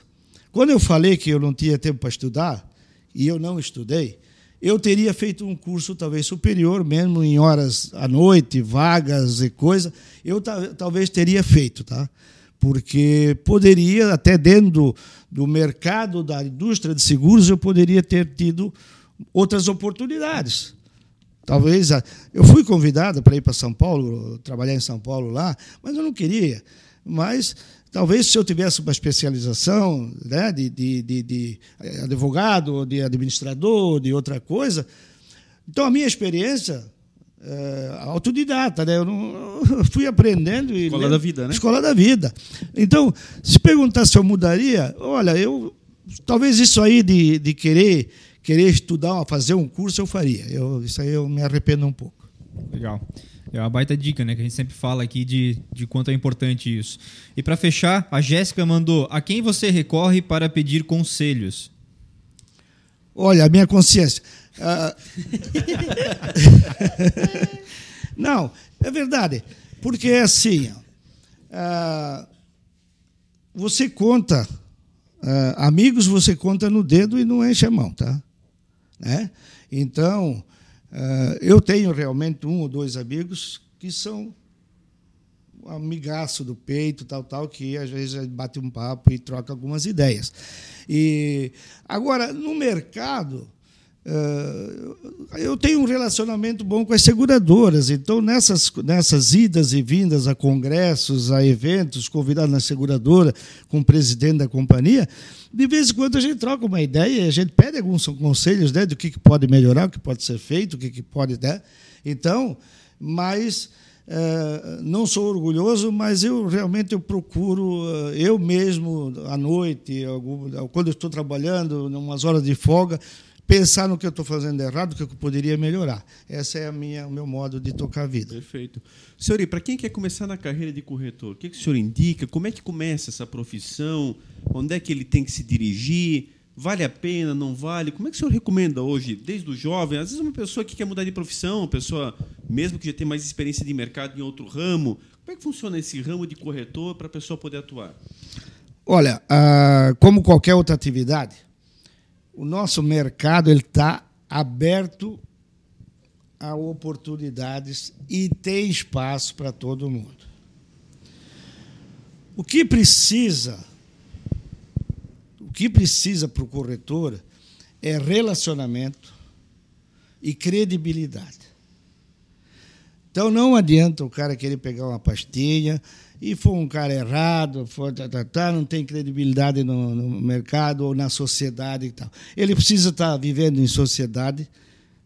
Speaker 4: Quando eu falei que eu não tinha tempo para estudar, e eu não estudei, eu teria feito um curso talvez superior, mesmo em horas à noite, vagas e coisa, eu talvez teria feito, tá? Porque poderia, até dentro do, do mercado da indústria de seguros, eu poderia ter tido outras oportunidades. Talvez eu fui convidado para ir para São Paulo, trabalhar em São Paulo lá, mas eu não queria. Mas talvez se eu tivesse uma especialização né, de, de, de, de advogado, de administrador, de outra coisa, então a minha experiência é, autodidata, né? Eu, não, eu fui aprendendo. E,
Speaker 1: Escola da vida, né?
Speaker 4: Escola da vida. Então, se perguntar se eu mudaria, olha, eu talvez isso aí de, de querer querer estudar, fazer um curso, eu faria. Eu, isso aí eu me arrependo um pouco.
Speaker 3: Legal. É uma baita dica, né? Que a gente sempre fala aqui de, de quanto é importante isso. E para fechar, a Jéssica mandou: a quem você recorre para pedir conselhos?
Speaker 4: Olha, a minha consciência. Uh... Não, é verdade. Porque é assim: uh... você conta, uh... amigos você conta no dedo e não enche a mão, tá? Né? Então, eu tenho realmente um ou dois amigos que são amigaço do peito, tal, tal, que às vezes bate um papo e troca algumas ideias. E agora no mercado eu tenho um relacionamento bom com as seguradoras, então nessas nessas idas e vindas a congressos, a eventos, convidado na seguradora com o presidente da companhia, de vez em quando a gente troca uma ideia, a gente pede alguns conselhos né, do que, pode melhorar, o que pode ser feito, o que, pode, né? Então, mas é, não sou orgulhoso, mas eu realmente eu procuro, eh, eu mesmo, à noite, quando estou trabalhando, em umas horas de folga, pensar no que eu estou fazendo errado, o que eu poderia melhorar. Esse é a minha, o meu modo de tocar a vida.
Speaker 1: Perfeito. Senhor, e para quem quer começar na carreira de corretor, o que, que o senhor indica? Como é que começa essa profissão? Onde é que ele tem que se dirigir? Vale a pena, não vale? Como é que o senhor recomenda hoje, desde o jovem? Às vezes uma pessoa que quer mudar de profissão, uma pessoa mesmo que já tem mais experiência de mercado em outro ramo, como é que funciona esse ramo de corretor para a pessoa poder atuar?
Speaker 4: Olha, ah, como qualquer outra atividade, o nosso mercado está aberto a oportunidades e tem espaço para todo mundo. O que precisa que precisa para o corretor é relacionamento e credibilidade. Então não adianta o cara querer pegar uma pastilha e for um cara errado, for, tá, tá, tá, não tem credibilidade no, no, mercado ou na sociedade e tal. Ele precisa estar tá vivendo em sociedade,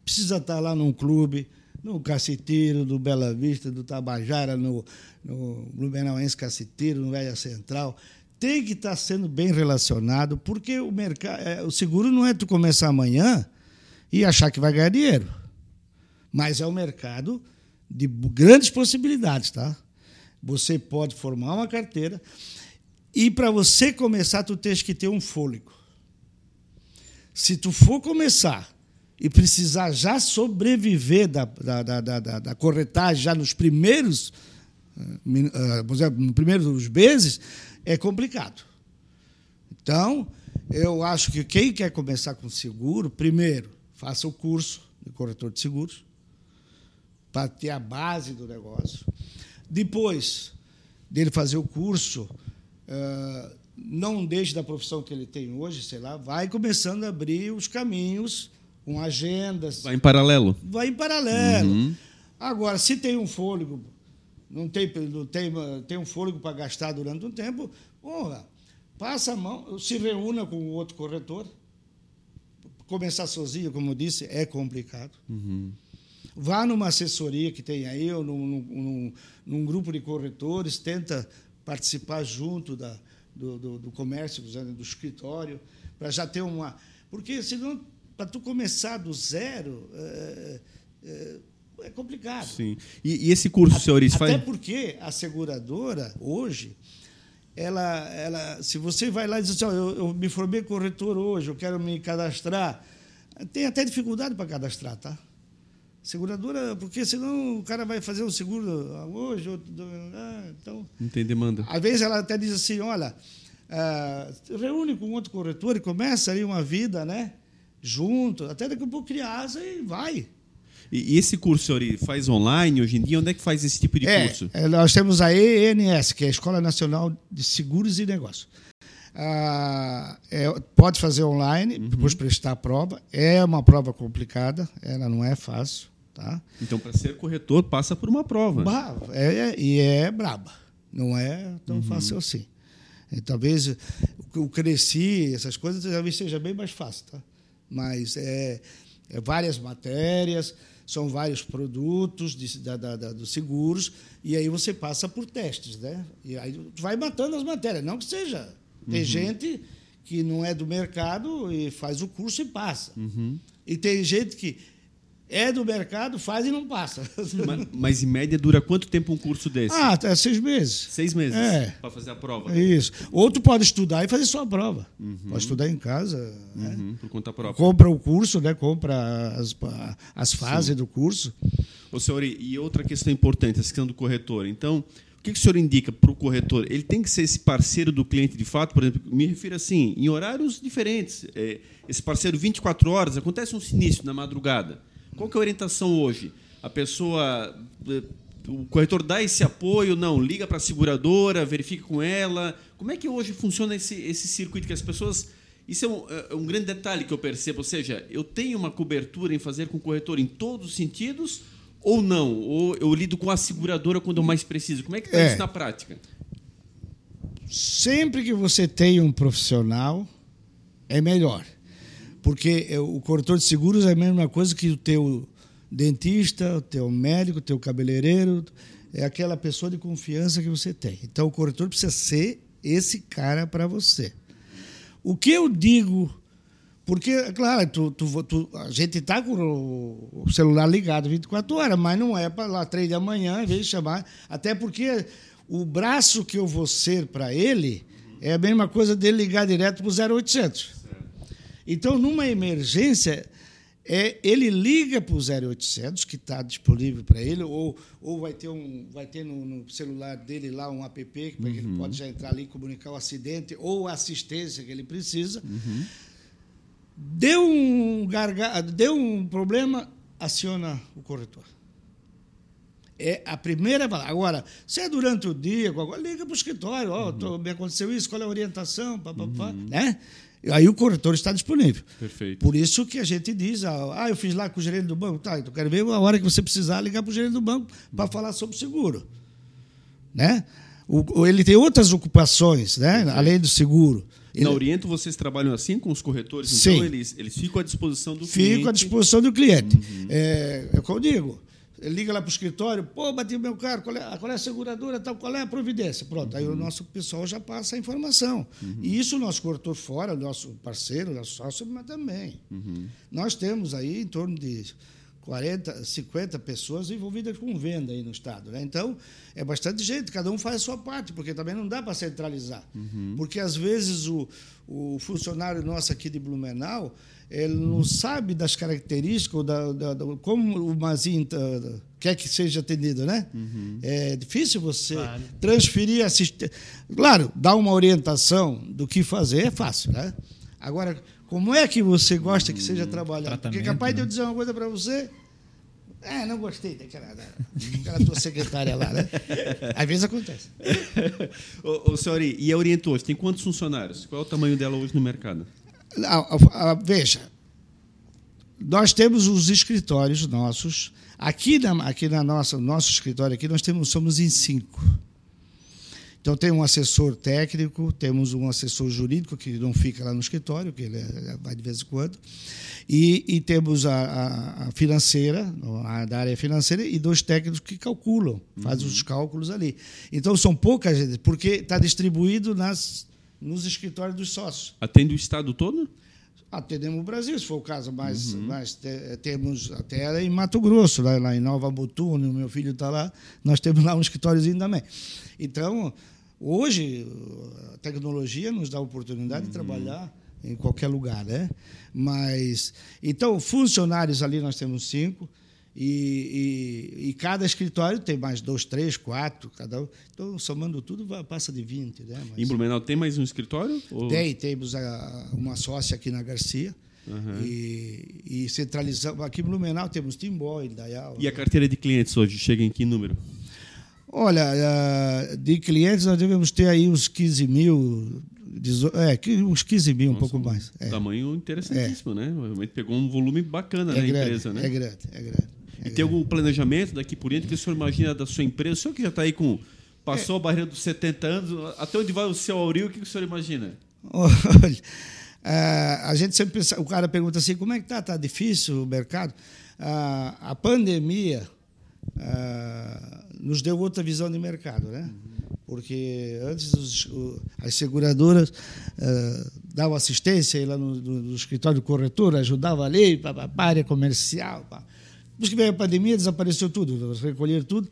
Speaker 4: precisa estar tá lá num clube, no Caciteiro, do Bela Vista, do Tabajara, no, no Blumenauense Caciteiro, no Velha Central tem que estar sendo bem relacionado, porque o mercado, é, o seguro não é tu começar amanhã e achar que vai ganhar dinheiro. Mas é um mercado de grandes possibilidades, tá? Você pode formar uma carteira e para você começar tu tens que ter um fôlego. Se tu for começar e precisar já sobreviver da, da, da, da, da corretagem já nos primeiros, por exemplo, nos primeiros meses, é complicado. Então, eu acho que quem quer começar com seguro, primeiro, faça o curso de corretor de seguros, para ter a base do negócio. Depois dele fazer o curso, uh, não deixe da profissão que ele tem hoje, sei lá, vai começando a abrir os caminhos com agendas.
Speaker 1: Vai em paralelo.
Speaker 4: Vai em paralelo. Uhum. Agora, se tem um fôlego, não tem, não tem, tem um fôlego para gastar durante um tempo, porra, passa a mão, se reúna com o outro corretor. Começar sozinho, como eu disse, é complicado.
Speaker 1: Uhum.
Speaker 4: Vá numa assessoria que tem aí, ou num, num, num grupo de corretores, tenta participar junto da, do, do, do comércio, do escritório, para já ter uma. Porque senão, para tu começar do zero, é, é, é complicado.
Speaker 1: Sim. E, e esse curso, senhores,
Speaker 4: Até
Speaker 1: faz.
Speaker 4: porque a seguradora, hoje, ela, ela, se você vai lá e diz assim, ó, eu, eu me formei corretor hoje, eu quero me cadastrar, tem até dificuldade para cadastrar, tá? Seguradora, porque senão o cara vai fazer o seguro hoje, outro, ah, então.
Speaker 1: Não tem demanda.
Speaker 4: Às vezes ela até diz assim, olha, ah, reúne com outro corretor e começa aí uma vida, né? Junto, até daqui a pouco cria asa e vai.
Speaker 1: E, esse curso, senhor, faz online hoje em dia? Onde é que faz esse tipo de
Speaker 4: É,
Speaker 1: curso?
Speaker 4: é, nós temos a ENS, que é a Escola Nacional de Seguros e Negócios. Ah, é, pode fazer online, depois prestar a prova. É uma prova complicada, ela não é fácil. Tá?
Speaker 1: Então, para ser corretor, passa por uma prova.
Speaker 4: Bah, é, é- e é braba, não é tão fácil assim. E talvez o cresci, essas coisas, talvez seja bem mais fácil. Tá? Mas é, é várias matérias, são vários produtos de, da, da, da- dos seguros, e aí você passa por testes. Né? E aí vai matando as matérias, não que seja. Tem gente que não é do mercado e faz o curso e passa. E tem gente que é do mercado, faz e não passa.
Speaker 1: mas, mas, em média, dura quanto tempo um curso desse?
Speaker 4: Ah, até seis meses.
Speaker 1: Seis meses
Speaker 4: É.
Speaker 1: para fazer a prova.
Speaker 4: Isso. Ou tu pode estudar e fazer sua prova. Pode estudar em casa. né?
Speaker 1: Uhum, por conta própria.
Speaker 4: Compra o curso, né? compra as, as fases do curso.
Speaker 1: Ô, senhor, e outra questão importante, a questão do corretor. Então, o que, que o senhor indica para o corretor? Ele tem que ser esse parceiro do cliente de fato? Por exemplo, me refiro assim, em horários diferentes. É, esse parceiro 24 horas, acontece um sinistro na madrugada. Qual que é a orientação hoje? A pessoa. eh, O corretor dá esse apoio? Não, liga para a seguradora, verifica com ela. Como é que hoje funciona esse, esse circuito que as pessoas. Isso é um, é um grande detalhe que eu percebo. Ou seja, eu tenho uma cobertura em fazer com o corretor em todos os sentidos ou não? Ou eu lido com a seguradora quando eu mais preciso? Como é que está
Speaker 4: É.
Speaker 1: isso na prática?
Speaker 4: Sempre que você tem um profissional, é melhor. Porque é, o corretor de seguros é a mesma coisa que o teu dentista, o teu médico, o teu cabeleireiro. É aquela pessoa de confiança que você tem. Então, o corretor precisa ser esse cara para você. O que eu digo porque, claro, tu, tu- tu- a gente está com o o celular ligado 24 horas, mas não é para lá três da manhã, em vez de chamar. Até porque o braço que eu vou ser para ele é a mesma coisa dele ligar direto para o 0800. Então, numa emergência, é, ele liga para o 0800, que está disponível para ele, ou, ou vai ter, um, vai ter no, no celular dele lá um app, que ele pode já entrar ali e comunicar o acidente ou a assistência que ele precisa. Deu um garga... deu um problema, aciona o corretor. É a primeira palavra. Agora, se é durante o dia, liga para o escritório, ó, tô- me aconteceu isso, qual é a orientação, pá, pá, pá, né? Aí o corretor está disponível.
Speaker 1: Perfeito.
Speaker 4: Por isso que a gente diz, ah, ah, eu fiz lá com o gerente do banco, tá, então quero ver a hora que você precisar ligar para o gerente do banco para falar sobre seguro. Né? O, o- ele tem outras ocupações, né? além do seguro. Ele
Speaker 1: Na Oriento, vocês trabalham assim com os corretores?
Speaker 4: Sim.
Speaker 1: Então, eles, eles ficam à disposição do cliente?
Speaker 4: fica à disposição do cliente. É, é o que eu digo. Liga lá para o escritório, pô, bati o meu carro, qual é, qual é a seguradora, tal, qual é a providência? Pronto, aí o nosso pessoal já passa a informação. E isso o nosso corretor fora, o nosso parceiro, o nosso sócio, mas também. Nós temos aí em torno de 40, 50 pessoas envolvidas com venda aí no Estado. Né? Então, é bastante gente, cada um faz a sua parte, porque também não dá para centralizar. Porque, às vezes, o, o funcionário nosso aqui de Blumenau, ele não sabe das características, ou da, da- da- como o Mazinho tá- quer que seja atendido, né? É difícil você
Speaker 2: Claro.
Speaker 4: transferir assistência. Claro, dar uma orientação do que fazer é fácil, né? Agora, como é que você gosta que seja trabalhado? Porque
Speaker 3: tratamento,
Speaker 4: capaz de eu
Speaker 3: né?
Speaker 4: dizer uma coisa para você. É, não gostei daquela, daquela tua secretária lá, né? Às vezes acontece.
Speaker 1: ô, ô, senhor, e a Oriento hoje, tem quantos funcionários? Qual é o tamanho dela hoje no mercado?
Speaker 4: Ah, ah, ah, veja, nós temos os escritórios nossos. Aqui na, aqui na nossa nosso escritório aqui nós temos somos em cinco. Então tem um assessor técnico, temos um assessor jurídico que não fica lá no escritório, que ele é, vai de vez em quando, e, e temos a, a, a, financeira, a da área financeira, e dois técnicos que calculam, fazem uhum. os cálculos ali. Então são poucas, porque está distribuído nas, nos escritórios dos sócios.
Speaker 1: Atende o estado todo?
Speaker 4: Atendemos o Brasil, se for o caso, mas, uhum. mas te, temos até em Mato Grosso, lá, lá em Nova Mutum, o meu filho está lá, nós temos lá um escritóriozinho também. Então, hoje, a tecnologia nos dá a oportunidade uhum. de trabalhar em qualquer lugar, né? Mas, então, funcionários ali nós temos cinco, e, e, e, cada escritório tem mais dois, três, quatro, cada um. Então, somando tudo, passa de 20. Né?
Speaker 1: Mas, em Blumenau tem mais um escritório?
Speaker 4: Ou... Tem, temos a, uma sócia aqui na Garcia. Uhum. E, e, centralizamos. Aqui em Blumenau temos Timbó, Indaial.
Speaker 1: E a carteira de clientes hoje chega em que número?
Speaker 4: Olha, de clientes nós devemos ter aí uns 15 mil, é, uns 15 mil, Nossa, um pouco mais. É.
Speaker 1: Tamanho interessantíssimo, é. né? Realmente pegou um volume bacana
Speaker 4: é
Speaker 1: na
Speaker 4: grande,
Speaker 1: empresa, né?
Speaker 4: É grande, é grande.
Speaker 1: E tem algum planejamento daqui por dentro que o senhor imagina da sua empresa? O senhor que já está aí com. Passou a barreira dos 70 anos, até onde vai o seu Auril? O que o senhor imagina?
Speaker 4: Olha, a gente sempre pensa, o cara pergunta assim, como é que está? Está difícil o mercado? a pandemia nos deu outra visão de mercado, né? Porque antes as seguradoras davam assistência lá no, escritório de corretor, ajudavam ali, para a área comercial. Depois que veio a pandemia, desapareceu tudo, recolheram tudo.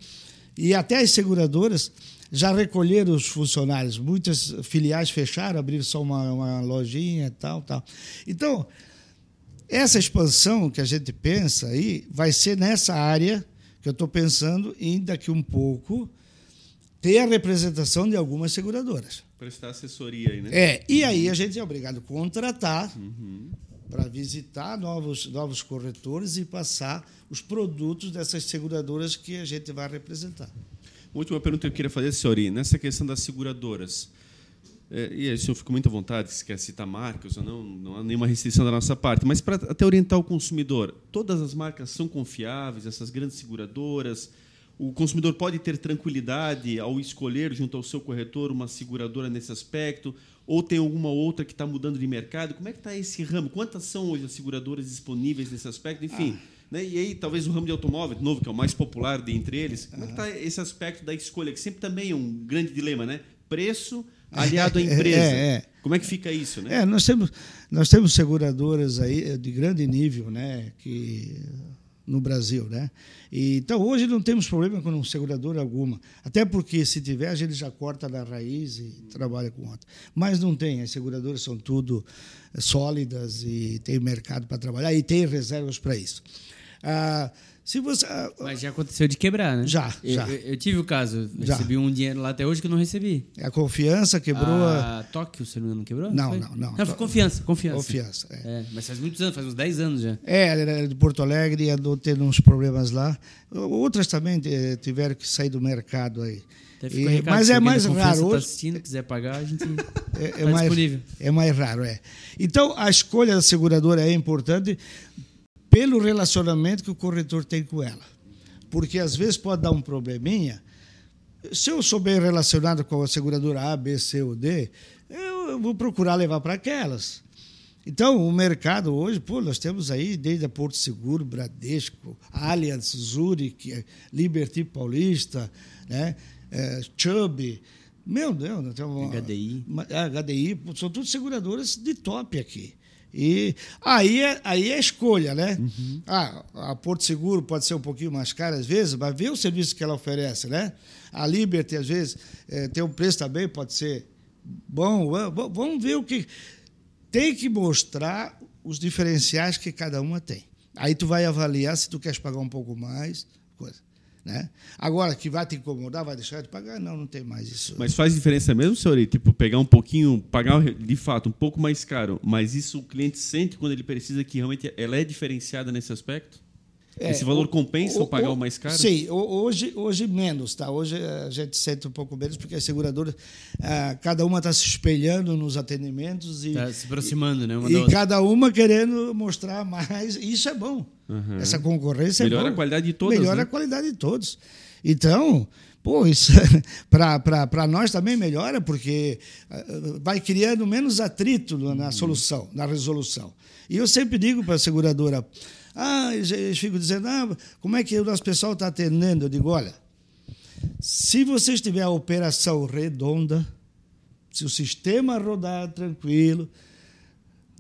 Speaker 4: E até as seguradoras já recolheram os funcionários. Muitas filiais fecharam, abriram só uma, uma lojinha e tal, tal. Então, essa expansão que a gente pensa aí vai ser nessa área que eu estou pensando em, daqui um pouco, ter a representação de algumas seguradoras.
Speaker 1: Prestar assessoria aí, né?
Speaker 4: É, e aí a gente é obrigado a contratar uhum para visitar novos, novos corretores e passar os produtos dessas seguradoras que a gente vai representar.
Speaker 1: última pergunta que eu queria fazer, senhori, nessa questão das seguradoras. É, e aí, o senhor fica muito à vontade, se quer citar marcas ou não, não há nenhuma restrição da nossa parte, mas para até orientar o consumidor, todas as marcas são confiáveis, essas grandes seguradoras, o consumidor pode ter tranquilidade ao escolher junto ao seu corretor uma seguradora nesse aspecto, ou tem alguma outra que está mudando de mercado? Como é que está esse ramo? Quantas são hoje as seguradoras disponíveis nesse aspecto? Enfim, ah. né? e aí talvez o ramo de automóvel, novo, que é o mais popular dentre eles, como é que está esse aspecto da escolha, que sempre também é um grande dilema, né? Preço aliado à empresa. É, é. Como é que fica isso, né?
Speaker 4: É, nós temos nós temos seguradoras aí de grande nível, né, que no Brasil, né? E, então hoje não temos problema com seguradora alguma, até porque se tiver a gente já corta da raiz e trabalha com outra. Mas não tem, as seguradoras são tudo sólidas e tem mercado para trabalhar e tem reservas para isso. Ah, se você, ah,
Speaker 2: Mas já aconteceu de quebrar, né?
Speaker 4: Já,
Speaker 2: eu,
Speaker 4: já.
Speaker 2: Eu, eu, tive o caso, já. recebi um dinheiro lá até hoje que eu não recebi.
Speaker 4: A confiança quebrou.
Speaker 2: A, a Tóquio, se não quebrou?
Speaker 4: Não, não, não.
Speaker 2: Não, foi confiança, confiança.
Speaker 4: Confiança, é.
Speaker 2: é. Mas faz muitos anos, faz uns 10 anos já.
Speaker 4: É, ela era de Porto Alegre e andou tendo uns problemas lá. Outras também tiveram que sair do mercado aí.
Speaker 2: E, mas é mais raro. Tá hoje, tá assistindo, quiser pagar, a gente é, é tá
Speaker 4: mais,
Speaker 2: disponível.
Speaker 4: É mais raro, é. Então, a escolha da seguradora é importante pelo relacionamento que o corretor tem com ela porque às vezes pode dar um probleminha. Se eu sou bem relacionado com a seguradora A, B, C ou D, eu vou procurar levar para aquelas. Então, o mercado hoje, pô, nós temos aí desde a Porto Seguro, Bradesco, Allianz, Zurich, Liberty Paulista, né? É, Chubb. Meu Deus, nós temos
Speaker 2: HDI.
Speaker 4: Uma, HDI, são todas seguradoras de top aqui. E aí é, aí é escolha, né? Uhum. Ah, a Porto Seguro pode ser um pouquinho mais cara às vezes, mas vê o serviço que ela oferece, né? A Liberty, às vezes, é, tem um preço também, pode ser bom. Vamos ver o que. Tem que mostrar os diferenciais que cada uma tem. Aí tu vai avaliar se tu queres pagar um pouco mais, coisa. Né? Agora, que vai te incomodar, vai deixar de pagar? Não, não tem mais isso.
Speaker 1: Mas faz diferença mesmo, senhor? Tipo, pegar um pouquinho, pagar de fato um pouco mais caro, mas isso o cliente sente quando ele precisa que realmente ela é diferenciada nesse aspecto?
Speaker 4: É,
Speaker 1: Esse valor
Speaker 4: o-
Speaker 1: compensa
Speaker 4: o-
Speaker 1: pagar
Speaker 4: o-
Speaker 1: o mais caro?
Speaker 4: Sim, ho- hoje, hoje menos, tá? Hoje a gente sente um pouco menos, porque as seguradoras, ah, cada uma está se espelhando nos atendimentos e,
Speaker 2: Tá se aproximando, né? Uma
Speaker 4: e cada uma querendo mostrar mais. Isso é bom. Essa concorrência
Speaker 1: Melhora
Speaker 4: é
Speaker 1: a
Speaker 4: bom.
Speaker 1: qualidade de todas,
Speaker 4: Melhora
Speaker 1: né?
Speaker 4: a qualidade de todos. Então, pô, isso para nós também melhora, porque ah, vai criando menos atrito na na solução, na resolução. E eu sempre digo para a seguradora, ah, eles, ficam dizendo, ah, como é que o nosso pessoal está atendendo? Eu digo, olha, se vocês tiverem a operação redonda, se o sistema rodar tranquilo,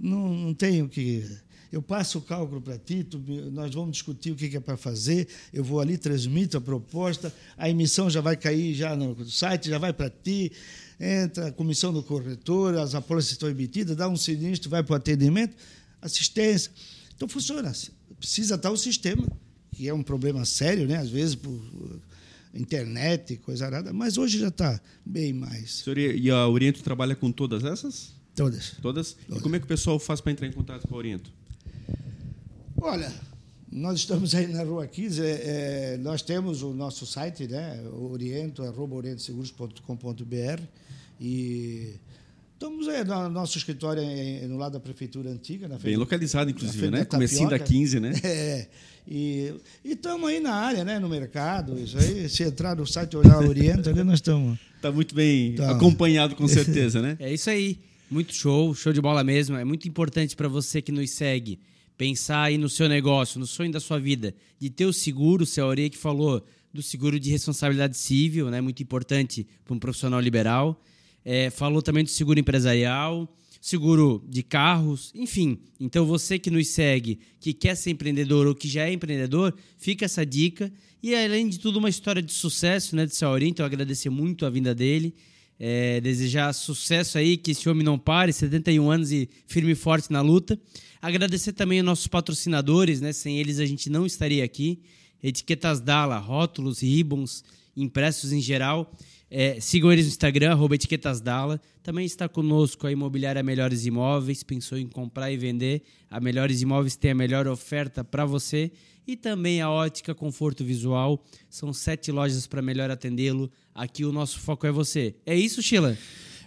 Speaker 4: não, não tenho que. Eu passo o cálculo para ti, nós vamos discutir o que é para fazer, eu vou ali, transmito a proposta, a emissão já vai cair já no site, já vai para ti, entra a comissão do corretor, as apólices estão emitidas, dá um sinistro, vai para o atendimento, assistência. Então funciona. Precisa estar o sistema, que é um problema sério, né? às vezes por uh, internet, coisa nada, mas hoje já está bem mais.
Speaker 1: Senhor, e a Oriento trabalha com todas essas?
Speaker 4: Todas.
Speaker 1: Todas? E como é que o pessoal faz para entrar em contato com a Oriento?
Speaker 4: Olha, nós estamos aí na Rua 15, é, é, nós temos o nosso site, né, oriento, arroba orientoseguros.com.br e estamos aí, no nosso escritório é no lado da Prefeitura Antiga, na
Speaker 1: Bem localizado, inclusive,
Speaker 4: na
Speaker 1: né? Comecinho da
Speaker 4: Tapioca.
Speaker 1: 15, né?
Speaker 4: É, e estamos aí na área, né, no mercado, isso aí, se entrar no site e olhar Oriento, ali nós estamos...
Speaker 1: Está muito bem
Speaker 4: Tá.
Speaker 1: acompanhado, com certeza, né?
Speaker 2: É isso aí. Muito show, show de bola mesmo. É muito importante para você que nos segue pensar aí no seu negócio, no sonho da sua vida, de ter o seguro, o seu Aureia que falou do seguro de responsabilidade civil, né? Muito importante para um profissional liberal. É, falou também do seguro empresarial, seguro de carros, enfim. Então você que nos segue, que quer ser empreendedor ou que já é empreendedor, fica essa dica. E além de tudo, uma história de sucesso, né, de Aureia. Então agradecer muito a vinda dele. É, desejar sucesso aí, que esse homem não pare, 71 anos e firme e forte na luta. Agradecer também aos nossos patrocinadores, né? Sem eles a gente não estaria aqui. Etiquetas Dala, rótulos, ribbons, impressos em geral. É, sigam eles no Instagram, arroba Etiquetas Dala. Também está conosco a Imobiliária Melhores Imóveis. Pensou em comprar e vender? A Melhores Imóveis tem a melhor oferta para você. E também a Ótica Conforto Visual. São sete lojas para melhor atendê-lo. Aqui o nosso foco é você. É isso, Sheila?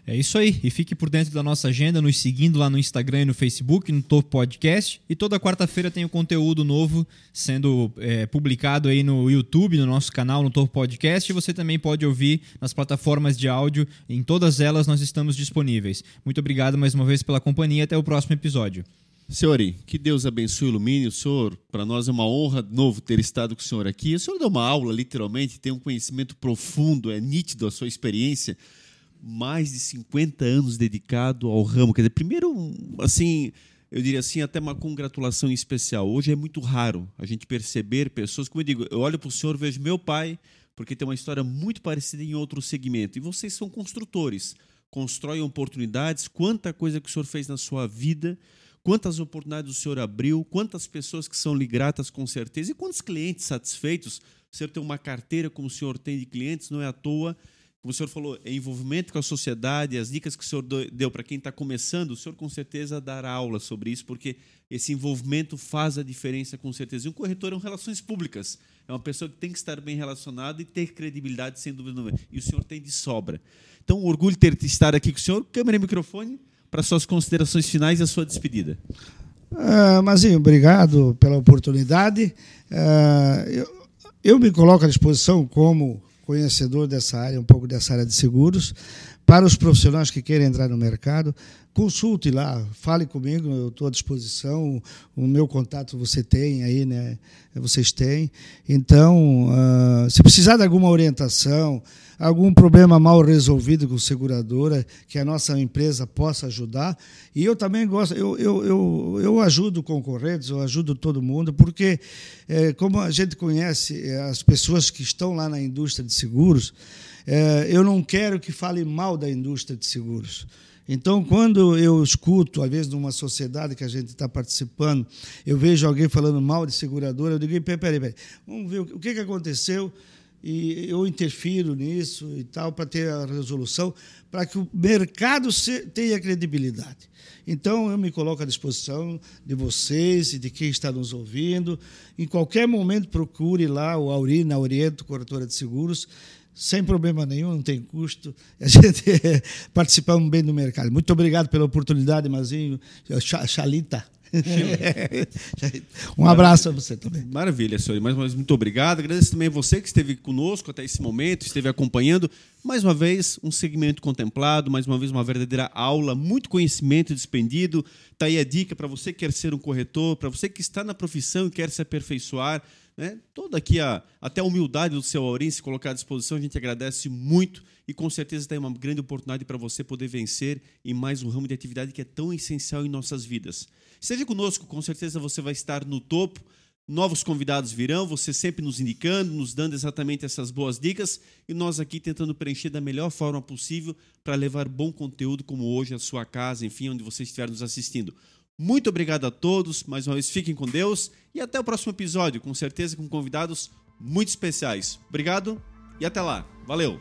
Speaker 3: É isso aí. E fique por dentro da nossa agenda, nos seguindo lá no Instagram e no Facebook, no Topo Podcast. E toda quarta-feira tem o conteúdo novo sendo é, publicado aí no YouTube, no nosso canal, no Topo Podcast. E você também pode ouvir nas plataformas de áudio. Em todas elas nós estamos disponíveis. Muito obrigado mais uma vez pela companhia. Até o próximo episódio.
Speaker 1: Senhori, que Deus abençoe e ilumine o senhor. Para nós é uma honra novo ter estado com o senhor aqui. O senhor dá uma aula, literalmente, tem um conhecimento profundo, é nítido a sua experiência. Mais de 50 anos dedicado ao ramo. Quer dizer, primeiro, assim, eu diria assim, até uma congratulação especial. Hoje é muito raro a gente perceber pessoas, como eu digo, eu olho para o senhor, vejo meu pai, porque tem uma história muito parecida em outro segmento. E vocês são construtores, constroem oportunidades. Quanta coisa que o senhor fez na sua vida quantas oportunidades o senhor abriu, quantas pessoas que são lhe gratas com certeza e quantos clientes satisfeitos. O senhor tem uma carteira como o senhor tem de clientes, não é à toa. Como o senhor falou, é envolvimento com a sociedade, as dicas que o senhor deu para quem está começando, o senhor com certeza dará aula sobre isso, porque esse envolvimento faz a diferença com certeza. E um corretor é um relações públicas. É uma pessoa que tem que estar bem relacionada e ter credibilidade, sem dúvida nenhuma. E o senhor tem de sobra. Então, um orgulho ter estar aqui com o senhor. Câmera e microfone para suas considerações finais e a sua despedida.
Speaker 4: Uh, Mazinho, obrigado pela oportunidade. Uh, eu, eu me coloco à disposição como conhecedor dessa área, um pouco dessa área de seguros, para os profissionais que querem entrar no mercado. Consulte lá, fale comigo, eu estou à disposição. O meu contato você tem aí, né? Vocês têm. Então, uh, se precisar de alguma orientação, algum problema mal resolvido com seguradora, que a nossa empresa possa ajudar. E eu também gosto, eu, eu, eu, eu ajudo concorrentes, eu ajudo todo mundo, porque, é, como a gente conhece as pessoas que estão lá na indústria de seguros, é, eu não quero que fale mal da indústria de seguros. Então, quando eu escuto, às vezes, numa sociedade que a gente está participando, eu vejo alguém falando mal de seguradora, eu digo, peraí, peraí, vamos ver o que, que aconteceu, e eu interfiro nisso e tal para ter a resolução, para que o mercado tenha credibilidade. Então eu me coloco à disposição de vocês e de quem está nos ouvindo. Em qualquer momento procure lá o Auri na Oriento Corretora de Seguros sem problema nenhum, não tem custo. A gente participamos bem do mercado. Muito obrigado pela oportunidade, Mazinho. Chalita. um abraço a você também.
Speaker 1: Maravilha, senhor. Mais uma vez, muito obrigado. Agradeço também a você que esteve conosco até esse momento, esteve acompanhando. Mais uma vez, um segmento contemplado, mais uma vez, uma verdadeira aula, muito conhecimento despendido. Está aí a dica para você que quer ser um corretor, para você que está na profissão e quer se aperfeiçoar. Né? Toda aqui a, até a humildade do seu Aurim se colocar à disposição, a gente agradece muito e com certeza tem uma grande oportunidade para você poder vencer em mais um ramo de atividade que é tão essencial em nossas vidas. Esteja conosco, com certeza você vai estar no topo. Novos convidados virão, você sempre nos indicando, nos dando exatamente essas boas dicas e nós aqui tentando preencher da melhor forma possível para levar bom conteúdo como hoje à sua casa, enfim, onde você estiver nos assistindo. Muito obrigado a todos, mais uma vez fiquem com Deus e até o próximo episódio, com certeza com convidados muito especiais. Obrigado e até lá. Valeu!